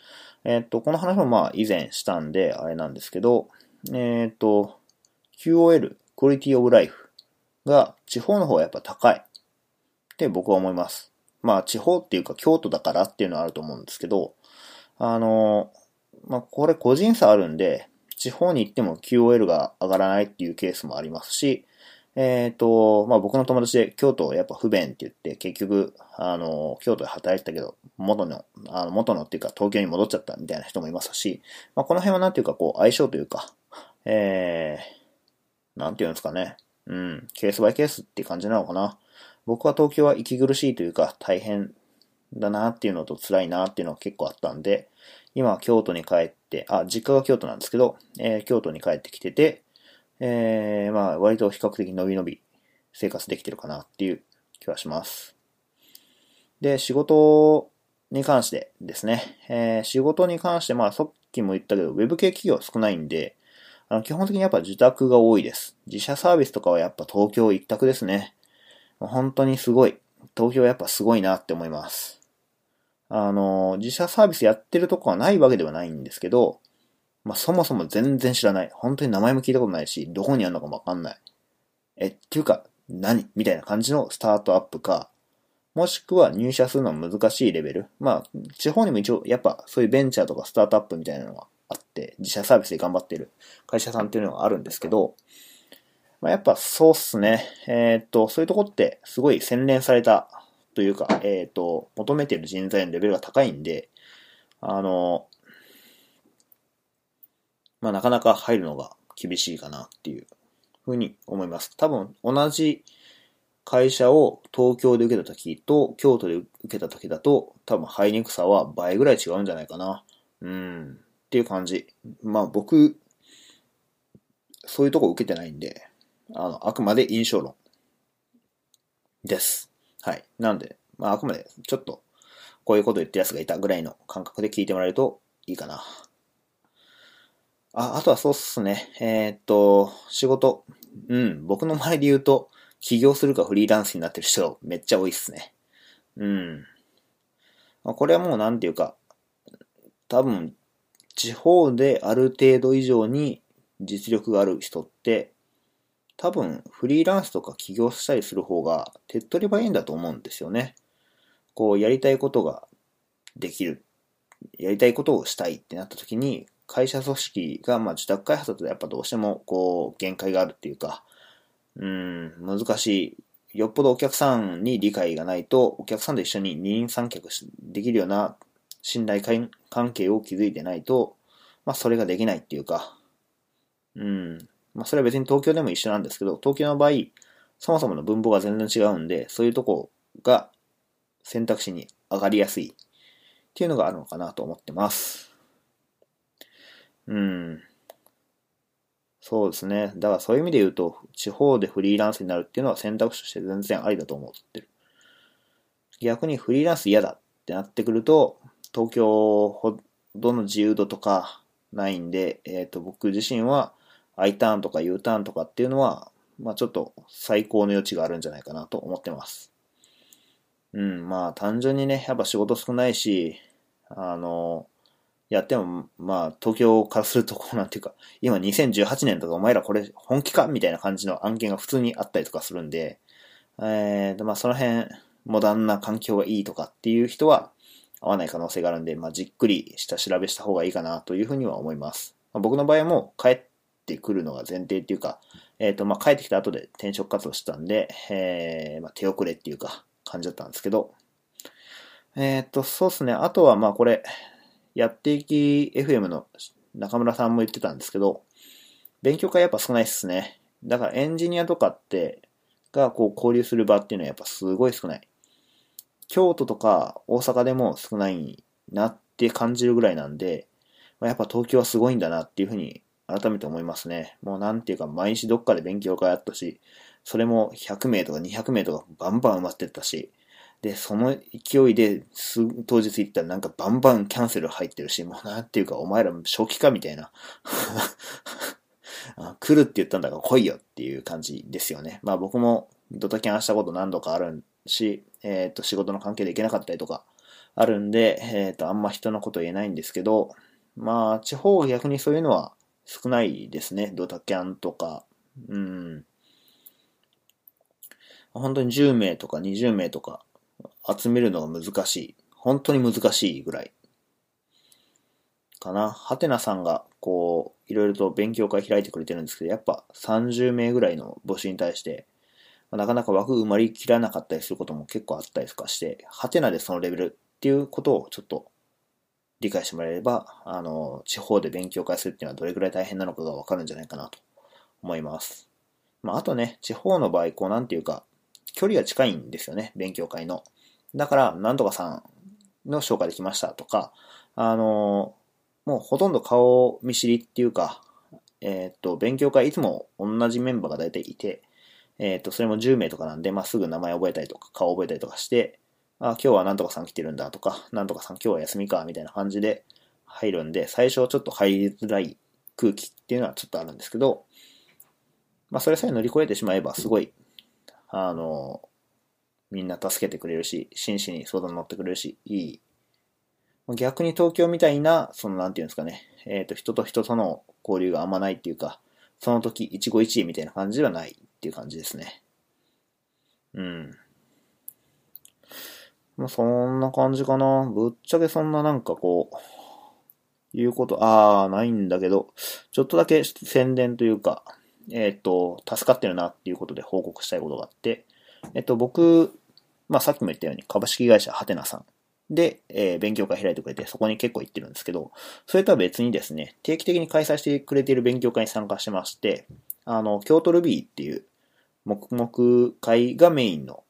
えっ、と、この話もまあ以前したんで、あれなんですけど、えっ、と、QOL、クオリティオブライフが地方の方がやっぱ高いって僕は思います。まあ地方っていうか京都だからっていうのはあると思うんですけど、あの、まあ、これ個人差あるんで、地方に行っても QOL が上がらないっていうケースもありますし、えっ、ー、と、まあ、僕の友達で京都やっぱ不便って言って、結局、あの、京都で働いてたけど、元の、あの、元のっていうか東京に戻っちゃったみたいな人もいますし、まあ、この辺はなんていうかこう、相性というか、えー、なんていうんですかね。うん、ケースバイケースっていう感じなのかな。僕は東京は息苦しいというか、大変だなっていうのと辛いなっていうのが結構あったんで、今京都に帰って、あ、実家が京都なんですけど、えー、京都に帰ってきてて、えー、まあ、割と比較的伸び伸び生活できてるかなっていう気はします。で、仕事に関してですね、えー、仕事に関して、まあ、さっきも言ったけど、ウェブ系企業少ないんで、あの基本的にやっぱ自宅が多いです。自社サービスとかはやっぱ東京一択ですね。本当にすごい。東京やっぱすごいなって思います。あの、自社サービスやってるとこはないわけではないんですけど、まあ、そもそも全然知らない。本当に名前も聞いたことないし、どこにあるのかもわかんない。え、っていうか、何？みたいな感じのスタートアップか、もしくは入社するのは難しいレベル。まあ、地方にも一応、やっぱそういうベンチャーとかスタートアップみたいなのがあって、自社サービスで頑張ってる会社さんっていうのがあるんですけど、まあ、やっぱそうっすね。えー、っと、そういうとこってすごい洗練されたというか、えっ、ー、と、求めている人材のレベルが高いんで、あの、まあ、なかなか入るのが厳しいかなっていうふうに思います。多分、同じ会社を東京で受けた時と京都で受けた時だと、多分入りにくさは倍ぐらい違うんじゃないかな。うん。っていう感じ。まあ僕、そういうとこ受けてないんで、あの、あくまで印象論です。はい。なんで、まあ、あくまで、ちょっと、こういうこと言ってる奴がいたぐらいの感覚で聞いてもらえるといいかな。あ、あとはそうっすね。えー、っと、仕事。うん、僕の周りで言うと、起業するかフリーランスになってる人めっちゃ多いっすね。うん。ま、これはもうなんていうか、多分、地方である程度以上に実力がある人って、多分フリーランスとか起業したりする方が手っ取り早いんだと思うんですよね。こうやりたいことができる。やりたいことをしたいってなった時に会社組織がまあ自宅開発だとやっぱどうしてもこう限界があるっていうか、うん、難しい。よっぽどお客さんに理解がないとお客さんと一緒に二人三脚できるような信頼関係を築いてないと、まあそれができないっていうか、うん、まあ、それは別に東京でも一緒なんですけど、東京の場合、そもそもの分母が全然違うんで、そういうとこが選択肢に上がりやすいっていうのがあるのかなと思ってます。うん。そうですね。だからそういう意味で言うと、地方でフリーランスになるっていうのは選択肢として全然ありだと思ってる。逆にフリーランス嫌だってなってくると、東京ほどの自由度とかないんで、えっ、ー、と、僕自身は I ターンとか U ターンとかっていうのは、まあちょっと最高の余地があるんじゃないかなと思ってます。うん、まあ単純にね、やっぱ仕事少ないし、あの、やっても、まあ東京からするとこうなんていうか、今2018年とかお前らこれ本気かみたいな感じの案件が普通にあったりとかするんで、えー、まあその辺、モダンな環境がいいとかっていう人は合わない可能性があるんで、まあじっくりした調べした方がいいかなというふうには思います。まあ、僕の場合も帰ってくるのが前提っていうか、えっ、ー、と、まあ帰ってきた後で転職活動してたんで、えー、まあ手遅れっていうか、感じだったんですけど、えっ、と、そうですね。あとは、まあこれ、やっていき FM の中村さんも言ってたんですけど、勉強会やっぱ少ないっすね。だからエンジニアとかって、がこう交流する場っていうのはやっぱすごい少ない。京都とか大阪でも少ないなって感じるぐらいなんで、まあ、やっぱ東京はすごいんだなっていうふうに改めて思いますね。もうなんていうか毎日どっかで勉強会あったし、それも100名とか200名とかバンバン埋まってったし、で、その勢いで、当日行ったらなんかバンバンキャンセル入ってるし、もうなんていうか、お前ら初期かみたいな。来るって言ったんだから来いよっていう感じですよね。まあ僕もドタキャンしたこと何度かあるし、えっ、と仕事の関係で行けなかったりとかあるんで、えっ、とあんま人のこと言えないんですけど、まあ地方は逆にそういうのは少ないですね。ドタキャンとか、うん。本当に10名とか20名とか集めるのが難しい。本当に難しいぐらい。かな。はてなさんが、こう、いろいろと勉強会開いてくれてるんですけど、やっぱ30名ぐらいの募集に対して、なかなか枠埋まりきらなかったりすることも結構あったりとかして、はてなでそのレベルっていうことをちょっと理解してもらえれば、あの、地方で勉強会するっていうのはどれくらい大変なのかがわかるんじゃないかなと思います。まあ、あとね、地方の場合、こう、なんていうか、距離が近いんですよね、勉強会の。だから、なんとかさんの紹介できましたとか、あの、もうほとんど顔見知りっていうか、えっ、と、勉強会いつも同じメンバーが大体いて、えっ、と、それも10名とかなんで、まあ、すぐ名前覚えたりとか、顔覚えたりとかして、あ、今日はなんとかさん来てるんだとか、なんとかさん今日は休みか、みたいな感じで入るんで、最初ちょっと入りづらい空気っていうのはちょっとあるんですけど、まあ、それさえ乗り越えてしまえば、すごい、あの、みんな助けてくれるし、真摯に相談乗ってくれるし、いい。逆に東京みたいな、その、なんていうんですかね、えっ、ー、と、人と人との交流があんまないっていうか、その時、一期一会みたいな感じではないっていう感じですね。うん。まあ、そんな感じかな。ぶっちゃけそんななんかこう、いうこと、あー、ないんだけど、ちょっとだけ宣伝というか、えっ、ー、と、助かってるなっていうことで報告したいことがあって、えっ、と、僕、まあ、さっきも言ったように株式会社ハテナさんで、えー、勉強会開いてくれて、そこに結構行ってるんですけど、それとは別にですね、定期的に開催してくれている勉強会に参加してまして、あの、京都ルビーっていう黙々会がメインの、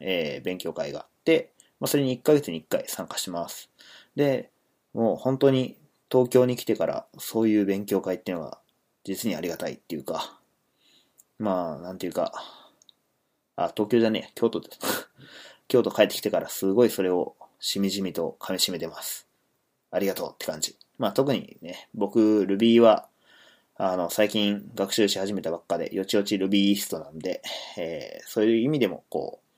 え、勉強会があって、まあ、それに1ヶ月に1回参加します。で、もう本当に東京に来てからそういう勉強会っていうのは実にありがたいっていうか、まあ、なんていうか、あ、東京じゃねえ、京都です。京都帰ってきてからすごいそれをしみじみと噛み締めてます。ありがとうって感じ。まあ特にね、僕、Ruby は、あの、最近学習し始めたばっかで、よちよち Rubyist なんで、えー、そういう意味でも、こう、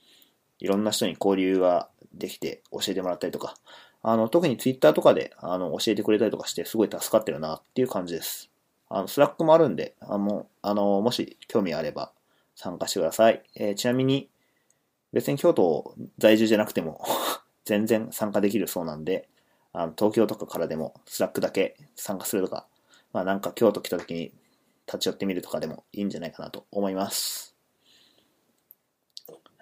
いろんな人に交流ができて教えてもらったりとか、あの、特に Twitter とかで、あの、教えてくれたりとかして、すごい助かってるなっていう感じです。あの、 Slack もあるんで、あの、あのもし興味あれば参加してください。えー、ちなみに、別に京都在住じゃなくても 全然参加できるそうなんで、あの東京とかからでも Slack だけ参加するとか、まあなんか京都来た時に立ち寄ってみるとかでもいいんじゃないかなと思います。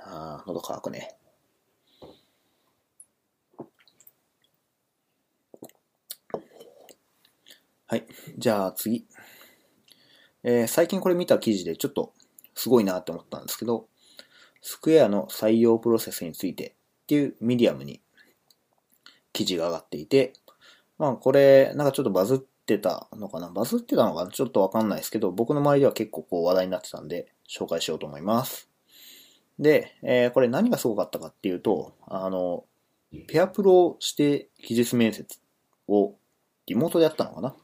ああ、喉乾くね。はい。じゃあ次。えー、最近これ見た記事でちょっとすごいなって思ったんですけど、 Square の採用プロセスについてっていうミディアムに記事が上がっていて、まあこれ、なんかちょっとバズってたのかな？バズってたのかな？ちょっとわかんないですけど、僕の周りでは結構こう話題になってたんで、紹介しようと思います。で、えー、これ何がすごかったかっていうと、あの、ペアプロして技術面接をリモートでやったのかな？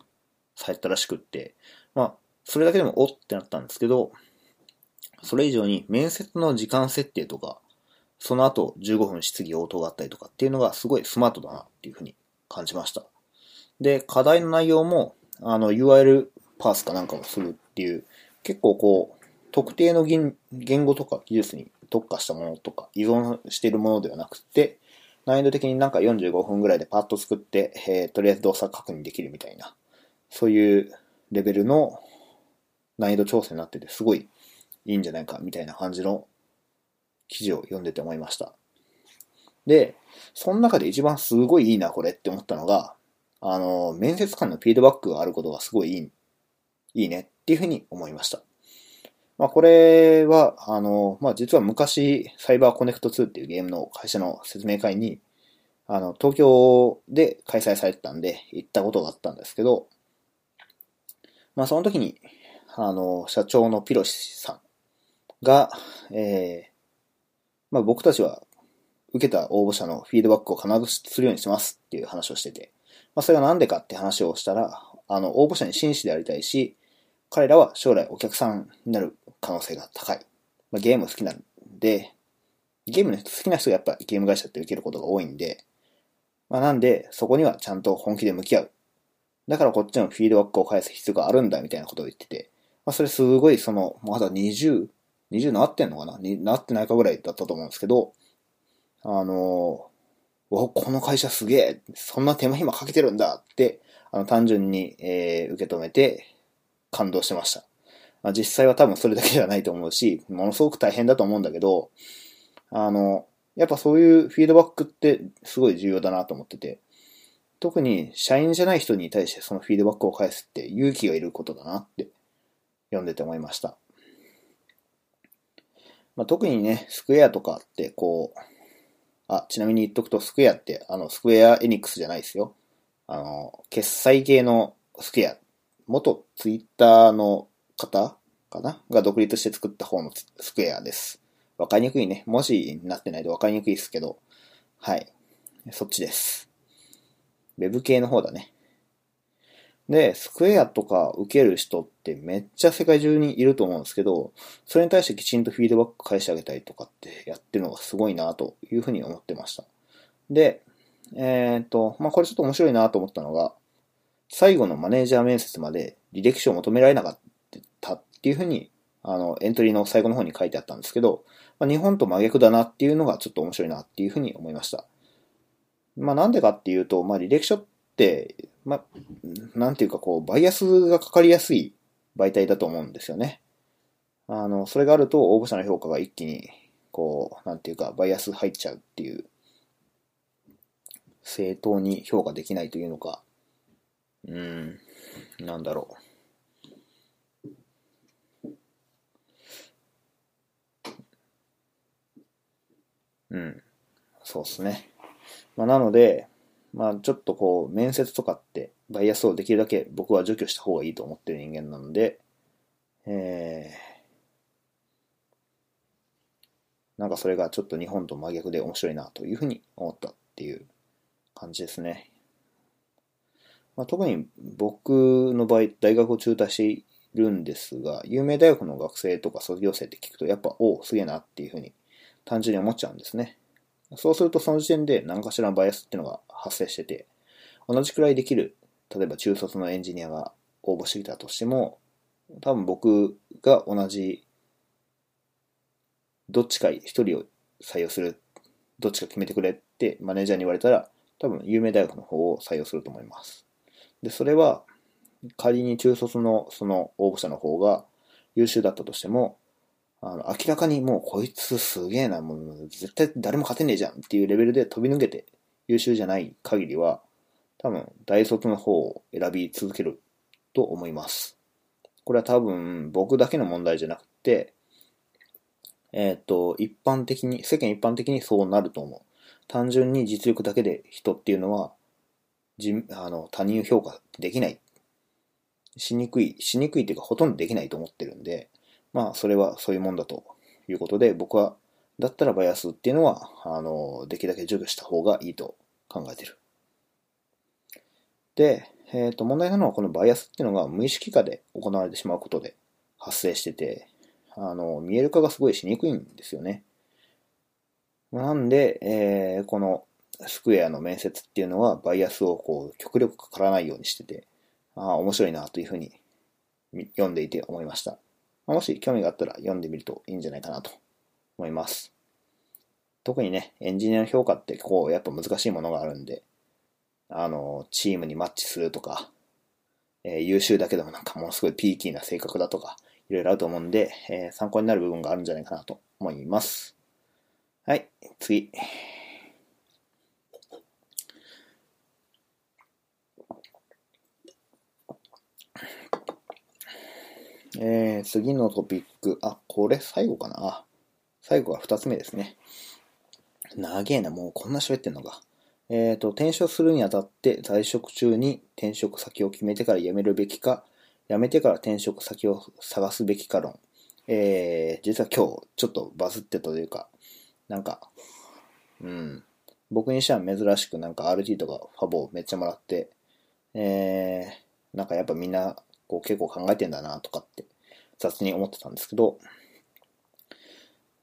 されたらしくって、まあ、それだけでもおってなったんですけど、それ以上に面接の時間設定とか、その後15分質疑応答があったりとかっていうのがすごいスマートだなっていうふうに感じました。で、課題の内容も、あの、URL パースかなんかをするっていう、結構こう、特定の言語とか技術に特化したものとか依存しているものではなくて、難易度的になんか45分ぐらいでパッと作って、えー、とりあえず動作確認できるみたいな、そういうレベルの難易度調整になってて、すごいいいんじゃないかみたいな感じの記事を読んでて思いました。で、その中で一番すごいいいな、これって思ったのが、あの、面接官のフィードバックがあることがすごいいい、いいねっていうふうに思いました。まあ、これは、あの、まあ、実は昔、サイバーコネクト2っていうゲームの会社の説明会に、あの、東京で開催されてたんで、行ったことがあったんですけど、まあ、その時に、あの、社長のピロシさんが、えー、まあ、僕たちは受けた応募者のフィードバックを必ずするようにしますっていう話をしてて、まあ、それはなんでかって話をしたら、あの、応募者に真摯でありたいし、彼らは将来お客さんになる可能性が高い。まあ、ゲーム好きなんで、ゲームの好きな人がやっぱゲーム会社って受けることが多いんで、まあ、なんで、そこにはちゃんと本気で向き合う。だからこっちのフィードバックを返す必要があるんだみたいなことを言ってて、まあ、それすごいその、まだ20、20なってんのかな？になってないかぐらいだったと思うんですけど、あの、お、この会社すげえ、そんな手間暇かけてるんだって、あの、単純に、えー、受け止めて感動してました。まあ、実際は多分それだけではないと思うし、ものすごく大変だと思うんだけど、あの、やっぱそういうフィードバックってすごい重要だなと思ってて、特に社員じゃない人に対してそのフィードバックを返すって勇気がいることだなって読んでて思いました。まあ、特にね、スクエアとかってこう、あ、ちなみに言っとくとスクエアってあのスクエアエニックスじゃないですよ。あの、決済系のスクエア、元ツイッターの方かな？が独立して作った方のスクエアです。わかりにくいね。文字になってないとわかりにくいですけど、はい。そっちです。ウェブ系の方だね。で、スクエアとか受ける人ってめっちゃ世界中にいると思うんですけど、それに対してきちんとフィードバック返してあげたりとかってやってるのがすごいなというふうに思ってました。で、えっ、と、まあ、これちょっと面白いなと思ったのが、最後のマネージャー面接まで履歴書を求められなかったっていうふうに、あの、エントリーの最後の方に書いてあったんですけど、まあ、日本と真逆だなっていうのがちょっと面白いなっていうふうに思いました。まあ、なんでかっていうと、まあ、履歴書って、まあ、なんていうかこう、バイアスがかかりやすい媒体だと思うんですよね。あの、それがあると応募者の評価が一気に、こう、なんていうか、バイアス入っちゃうっていう、正当に評価できないというのか、うん、なんだろう。うん、そうっすね。まあ、なので、まあ、ちょっとこう、面接とかって、バイアスをできるだけ僕は除去した方がいいと思ってる人間なので、えー、なんかそれがちょっと日本と真逆で面白いなというふうに思ったっていう感じですね。まあ、特に僕の場合、大学を中退しているんですが、有名大学の学生とか卒業生って聞くと、やっぱ、おお、すげえなっていうふうに単純に思っちゃうんですね。そうするとその時点で何かしらのバイアスっていうのが発生してて、同じくらいできる、例えば中卒のエンジニアが応募してきたとしても、多分僕が同じ、どっちか一人を採用する、どっちか決めてくれってマネージャーに言われたら、多分有名大学の方を採用すると思います。で、それは仮に中卒のその応募者の方が優秀だったとしても、あの、明らかにもうこいつすげえな、もう絶対誰も勝てねえじゃんっていうレベルで飛び抜けて優秀じゃない限りは、多分大卒の方を選び続けると思います。これは多分僕だけの問題じゃなくて、えっ、ー、と、一般的に、世間一般的にそうなると思う。単純に実力だけで人っていうのは、あの他人評価できない。しにくい、しにくいというかほとんどできないと思ってるんで、まあそれはそういうもんだということで、僕は、だったらバイアスっていうのは、あの、できるだけ除去した方がいいと考えてる。で、えっ、ー、と、問題なのはこのバイアスっていうのが無意識化で行われてしまうことで発生してて、あの、見える化がすごいしにくいんですよね。なんで、えー、このスクエアの面接っていうのはバイアスをこう極力かからないようにしてて、ああ、面白いなというふうに読んでいて思いました。もし興味があったら読んでみるといいんじゃないかなと思います。特にね、エンジニアの評価ってこう、やっぱ難しいものがあるんで、あの、チームにマッチするとか、えー、優秀だけどもなんかものすごいピーキーな性格だとか、いろいろあると思うんで、えー、参考になる部分があるんじゃないかなと思います。はい、次。えー、次のトピック。あ、これ最後かな。最後は二つ目ですね。長えな、もうこんな喋ってんのか。えっ、ー、と、転職するにあたって在職中に転職先を決めてから辞めるべきか、辞めてから転職先を探すべきか論。えー、実は今日ちょっとバズってたというか、なんか、うん。僕にしては珍しくなんか RT とかファボめっちゃもらって、えー、なんかやっぱみんなこう結構考えてんだなとかって雑に思ってたんですけど、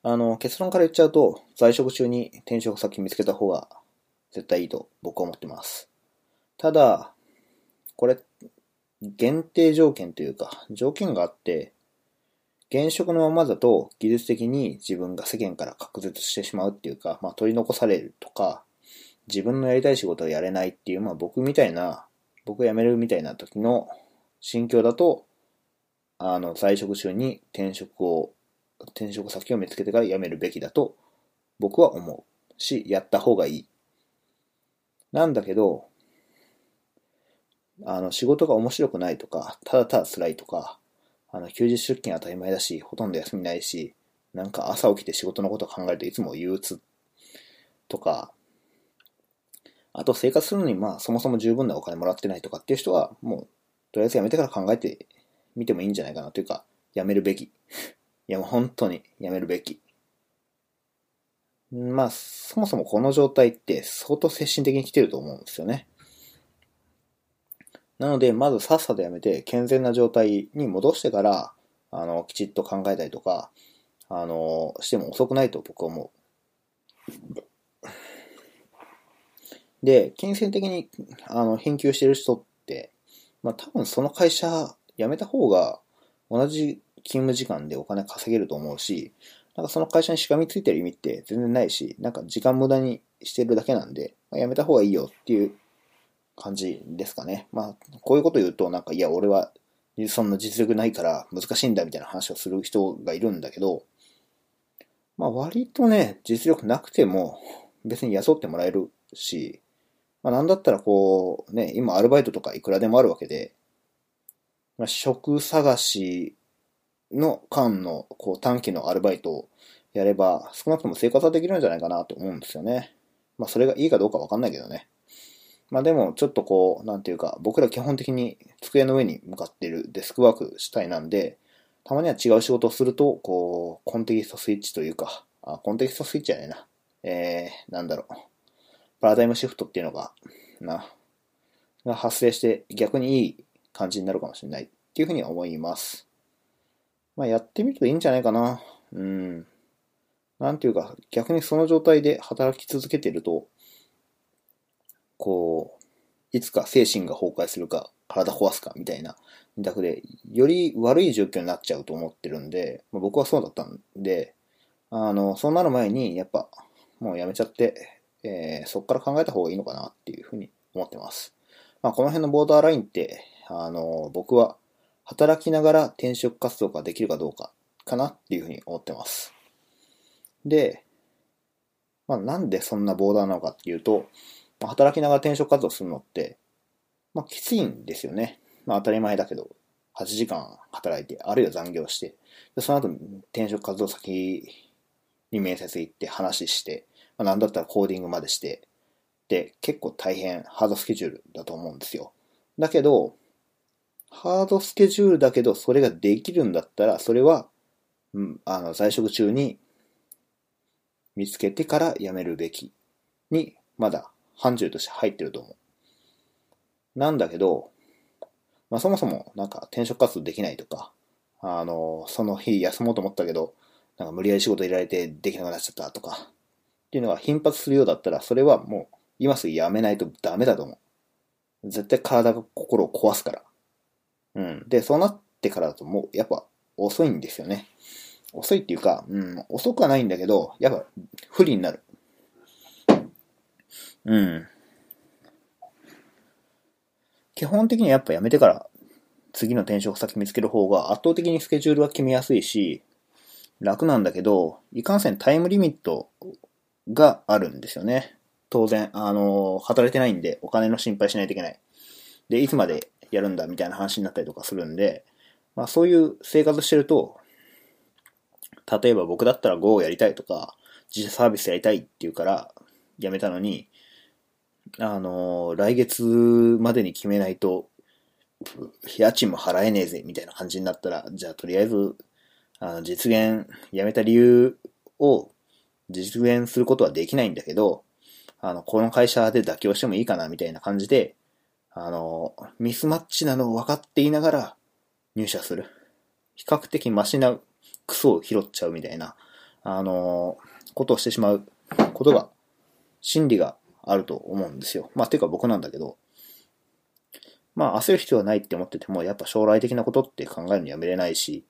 あの、結論から言っちゃうと、在職中に転職先見つけた方が絶対いいと僕は思ってます。ただ、これ、限定条件というか、条件があって、現職のままだと技術的に自分が世間から隔絶してしまうっていうか、まあ、取り残されるとか、自分のやりたい仕事をやれないっていう、まあ、僕みたいな、僕辞めるみたいな時の心境だと、あの、在職中に転職を、転職先を見つけてから辞めるべきだと僕は思うし、やった方がいい。なんだけど、あの、仕事が面白くないとか、ただただ辛いとか、あの、休日出勤当たり前だし、ほとんど休みないし、なんか朝起きて仕事のこと考えるといつも憂鬱とか、あと生活するのにまあそもそも十分なお金もらってないとかっていう人は、もうとりあえずやめてから考えてみてもいいんじゃないかなというか、やめるべき。いやもう本当にやめるべき。まあ、そもそもこの状態って相当精神的に来てると思うんですよね。なので、まずさっさとやめて、健全な状態に戻してから、あの、きちっと考えたりとか、あの、しても遅くないと僕は思う。で、金銭的に、あの、返球してる人って、まあ多分その会社辞めた方が同じ勤務時間でお金稼げると思うし、なんかその会社にしがみついてる意味って全然ないし、なんか時間無駄にしてるだけなんで、まあ、辞めた方がいいよっていう感じですかね。まあ、こういうこと言うと、なんか、いや、俺は、そんな実力ないから難しいんだみたいな話をする人がいるんだけど、まあ、割とね、実力なくても、別に雇ってもらえるし、まあ、なんだったらこう、ね、今アルバイトとかいくらでもあるわけで、まあ、職探しの間のこう短期のアルバイトをやれば、少なくとも生活はできるんじゃないかなと思うんですよね。まあ、それがいいかどうかわかんないけどね。まあでも、ちょっとこう、なんていうか、僕ら基本的に机の上に向かっているデスクワーク主体なんで、たまには違う仕事をすると、こう、コンテキストスイッチというか、あ、コンテキストスイッチじゃねえな。えー、なんだろう。パラダイムシフトっていうのが、な、が発生して逆にいい感じになるかもしれないっていうふうに思います。まあやってみるといいんじゃないかな。うん。なんていうか、逆にその状態で働き続けてると、こう、いつか精神が崩壊するか、体壊すかみたいな二択で、より悪い状況になっちゃうと思ってるんで、まあ、僕はそうだったんで、あの、そうなる前に、やっぱ、もうやめちゃって、えー、そこから考えた方がいいのかなっていうふうに思ってます。まあ、この辺のボーダーラインって、あの、僕は働きながら転職活動ができるかどうかかなっていうふうに思ってます。で、まあ、なんでそんなボーダーなのかっていうと、まあ、働きながら転職活動するのって、まあ、きついんですよね。まあ、当たり前だけど、8時間働いて、あるいは残業して、でその後転職活動先に面接行って話して、まあ、なんだったらコーディングまでして、で、結構大変ハードスケジュールだと思うんですよ。だけど、ハードスケジュールだけど、それができるんだったら、それは、うん、あの、在職中に見つけてから辞めるべきに、まだ範疇として入ってると思う。なんだけど、まあそもそもなんか転職活動できないとか、あの、その日休もうと思ったけど、なんか無理やり仕事入れられてできなくなっちゃったとか、っていうのが頻発するようだったら、それはもう今すぐやめないとダメだと思う。絶対体が心を壊すから。うん。で、そうなってからだともうやっぱ遅いんですよね。遅いっていうか、うん、遅くはないんだけど、やっぱ不利になる。うん。基本的にはやっぱやめてから次の転職先見つける方が圧倒的にスケジュールは決めやすいし、楽なんだけど、いかんせんタイムリミットがあるんですよね。当然、あの、働いてないんでお金の心配しないといけない。で、いつまでやるんだみたいな話になったりとかするんで、まあそういう生活してると、例えば僕だったら Go をやりたいとか、自社サービスやりたいって言うから辞めたのに、あの、来月までに決めないと、家賃も払えねえぜ、みたいな感じになったら、じゃあとりあえず、あの、実現、辞めた理由を実現することはできないんだけど、あの、この会社で妥協してもいいかな、みたいな感じで、あの、ミスマッチなのを分かっていながら入社する。比較的マシなクソを拾っちゃうみたいな、あの、ことをしてしまうことが、心理があると思うんですよ。まあ、ていうか僕なんだけど、まあ、焦る必要はないって思ってても、やっぱ将来的なことって考えるのやめれないし、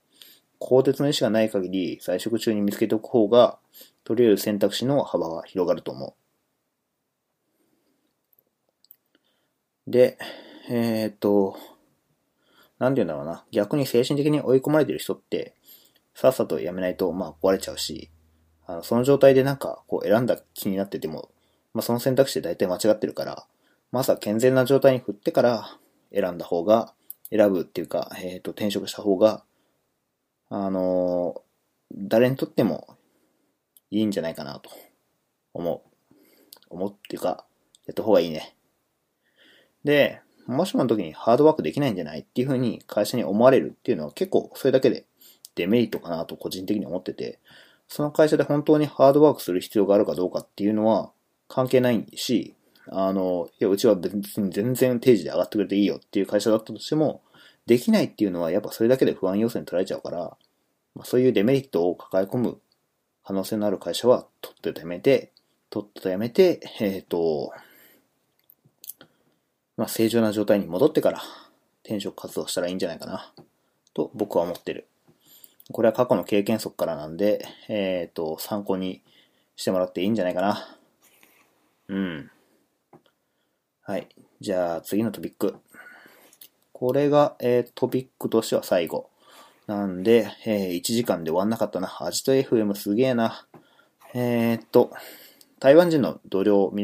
鋼鉄の意思がない限り、在職中に見つけておく方が、取り得る選択肢の幅は広がると思う。で、えー、っと、なんて言うんだろうな。逆に精神的に追い込まれてる人って、さっさとやめないと、まあ、壊れちゃうし、あのその状態でなんか、こう、選んだ気になってても、まあ、その選択肢で大体間違ってるから、まずは健全な状態に振ってから選んだ方が、選ぶっていうか、えっ、と、転職した方が、あのー、誰にとってもいいんじゃないかなと思う。思うっていうか、やった方がいいね。で、もしもの時にハードワークできないんじゃないっていう風に会社に思われるっていうのは結構それだけでデメリットかなと個人的に思ってて、その会社で本当にハードワークする必要があるかどうかっていうのは関係ないし、あの、いや、うちは別に全然定時で上がってくれていいよっていう会社だったとしても、できないっていうのはやっぱそれだけで不安要素に取られちゃうから、まあ、そういうデメリットを抱え込む可能性のある会社は、とっととやめて、とっととやめて、えっ、ー、と、まあ、正常な状態に戻ってから転職活動したらいいんじゃないかな、と僕は思ってる。これは過去の経験則からなんで、えっ、ー、と、参考にしてもらっていいんじゃないかな。うん。はい。じゃあ次のトピック。これが、えー、トピックとしては最後。なんで、えー、1時間で終わんなかったな。アジト FM すげえな。えー、っと、台湾人の同僚を見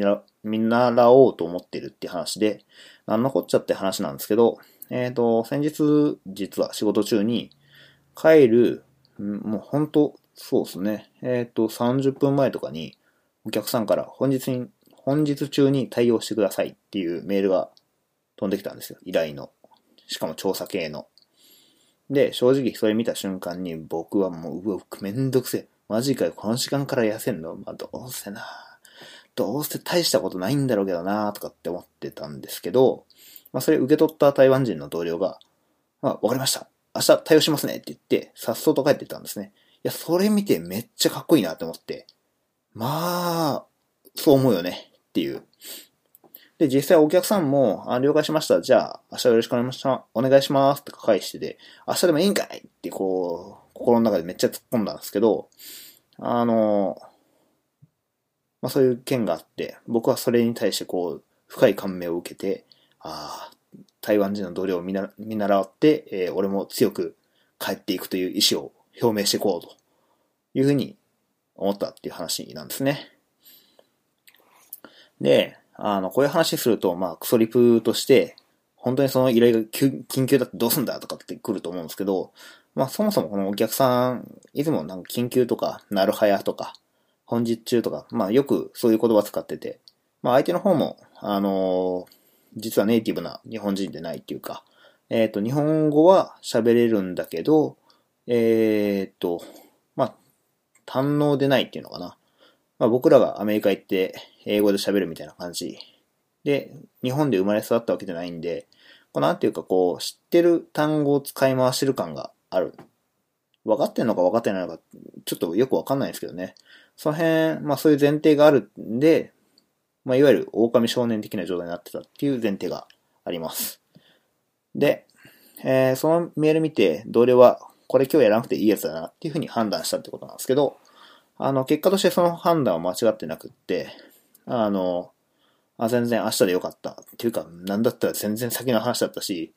習おうと思ってるって話で、なんのこっちゃって話なんですけど、えー、っと、先日、実は仕事中に、帰る、もう本当、そうですね。えっと、30分前とかに、お客さんから本日に、本日中に対応してくださいっていうメールが飛んできたんですよ。依頼の。しかも調査系の。で、正直それ見た瞬間に僕はもう、うわ、めんどくせえ。マジかよ、この時間から痩せんの？まあ、どうせな。どうせ大したことないんだろうけどなとかって思ってたんですけど、まあ、それ受け取った台湾人の同僚が、まあ、わかりました。明日対応しますねって言って、さっそうと帰ってったんですね。いや、それ見てめっちゃかっこいいなって思って。まあ、そう思うよねっていう。で、実際お客さんも、あ、了解しました。じゃあ、明日よろしくお願いします。お願いしますって返してて、明日でもいいんかいってこう、心の中でめっちゃ突っ込んだんですけど、あの、まあそういう件があって、僕はそれに対してこう、深い感銘を受けて、ああ、台湾人の同僚を見習って、えー、俺も強く帰っていくという意思を表明していこうというふうに思ったっていう話なんですね。で、あの、こういう話すると、まあ、クソリプとして、本当にその依頼が緊急だってどうすんだとかって来ると思うんですけど、まあ、そもそもこのお客さん、いつもなんか緊急とか、なるはやとか、本日中とか、まあ、よくそういう言葉使ってて、まあ、相手の方も、あのー、実はネイティブな日本人でないっていうか、えっ、と、日本語は喋れるんだけど、えっ、と、まあ、堪能でないっていうのかな。まあ、僕らがアメリカ行って英語で喋るみたいな感じ。で、日本で生まれ育ったわけじゃないんで、こうなんていうかこう、知ってる単語を使い回してる感がある。分かってんのか分かってないのか、ちょっとよく分かんないですけどね。その辺、まあそういう前提があるんで、まあいわゆる狼少年的な状態になってたっていう前提があります。で、えー、そのメール見て、同僚は、これ今日やらなくていいやつだなっていうふうに判断したってことなんですけど、あの、結果としてその判断は間違ってなくって、あの、あ、全然明日でよかった。っていうか、なんだったら全然先の話だったし、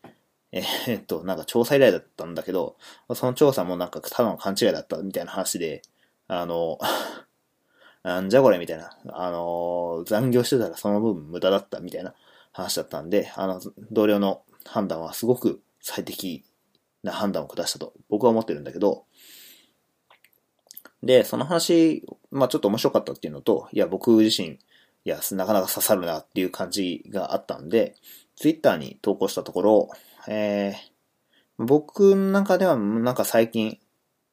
えー、っと、なんか調査依頼だったんだけど、その調査もなんかただの勘違いだったみたいな話で、あの、なんじゃこれみたいな、あの、残業してたらその分無駄だったみたいな話だったんで、あの、同僚の判断はすごく最適な判断を下したと僕は思ってるんだけど、で、その話、まあちょっと面白かったっていうのと、いや、僕自身、いや、なかなか刺さるなっていう感じがあったんで、ツイッターに投稿したところ、えー、僕の中ではなんか最近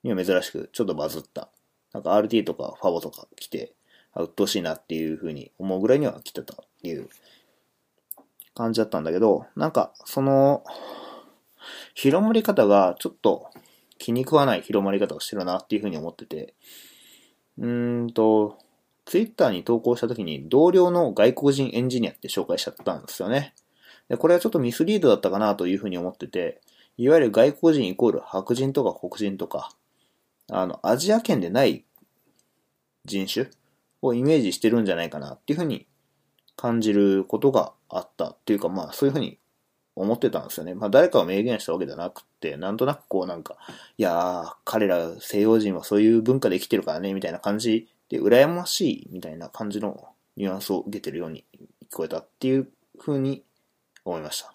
には珍しくちょっとバズった。なんか RT とかファボとか来て、あ、鬱陶しいなっていう風に思うぐらいには来てたっていう感じだったんだけど、なんかその、広まり方がちょっと気に食わない広まり方をしてるなっていう風に思ってて、うーんと、ツイッターに投稿した時に同僚の外国人エンジニアって紹介しちゃったんですよね。で、これはちょっとミスリードだったかなというふうに思ってて、いわゆる外国人イコール白人とか黒人とか、あの、アジア圏でない人種をイメージしてるんじゃないかなっていうふうに感じることがあったっていうか、まあそういうふうに思ってたんですよね。まあ誰かを明言したわけじゃなくて、なんとなくこうなんか、いやー、彼ら西洋人はそういう文化で生きてるからね、みたいな感じで、羨ましいみたいな感じのニュアンスを受けてるように聞こえたっていう風に思いました。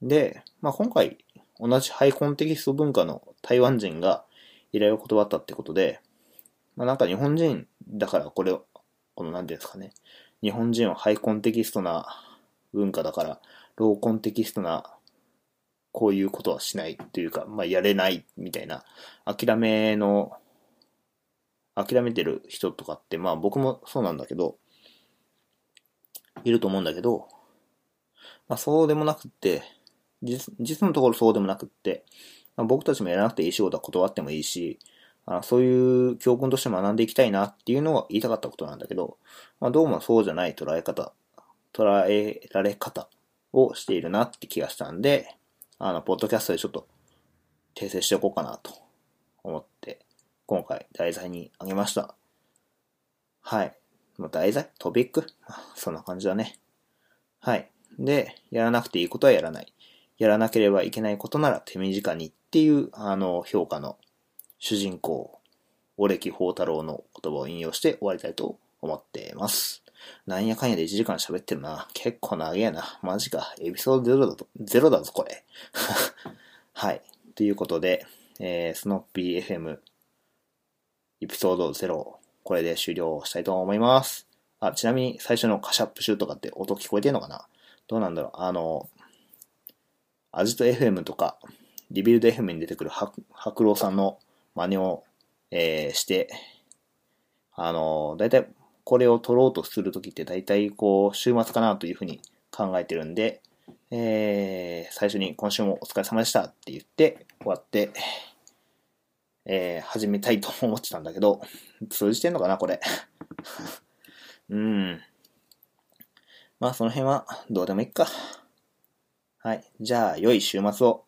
で、まあ、今回、同じハイコンテキスト文化の台湾人が依頼を断ったってことで、まあ、なんか日本人だからこれを、この何ていうんですかね、日本人はハイコンテキストな文化だから、ローコンテキストなこういうことはしないというか、まあ、やれないみたいな諦めの諦めてる人とかって、まあ僕もそうなんだけど、いると思うんだけど、まあそうでもなくって、実実のところそうでもなくって、まあ、僕たちもやらなくていい仕事は断ってもいいし、あそういう教訓として学んでいきたいなっていうのが言いたかったことなんだけど、まあ、どうもそうじゃない捉え方、捉えられ方をしているなって気がしたんで、あの、ポッドキャストでちょっと訂正しておこうかなと思って今回題材にあげました。はい。まあ、題材？トピック？そんな感じだね。はい。で、やらなくていいことはやらない。やらなければいけないことなら手短にっていう、あの、評価の主人公、オレキ宝太郎の言葉を引用して終わりたいと思っています。なんやかんやで1時間喋ってるな。結構長えな。マジか。エピソード0だと、0だぞ、これ。はい。ということで、えー、スノッピー FM エピソード0、これで終了したいと思います。あ、ちなみに最初のカシャップシューとかって音聞こえてんのかな？どうなんだろうあの、アジト FM とか、リビルド FM に出てくる白郎さんの真似を、えー、して、あの、だいたいこれを撮ろうとするときってだいたいこう、週末かなというふうに考えてるんで、えー、最初に今週もお疲れ様でしたって言って終わって、えー、始めたいと思ってたんだけど、通じてんのかな、これ。うん。まあ、その辺はどうでもいいか。はい。じゃあ、良い週末を。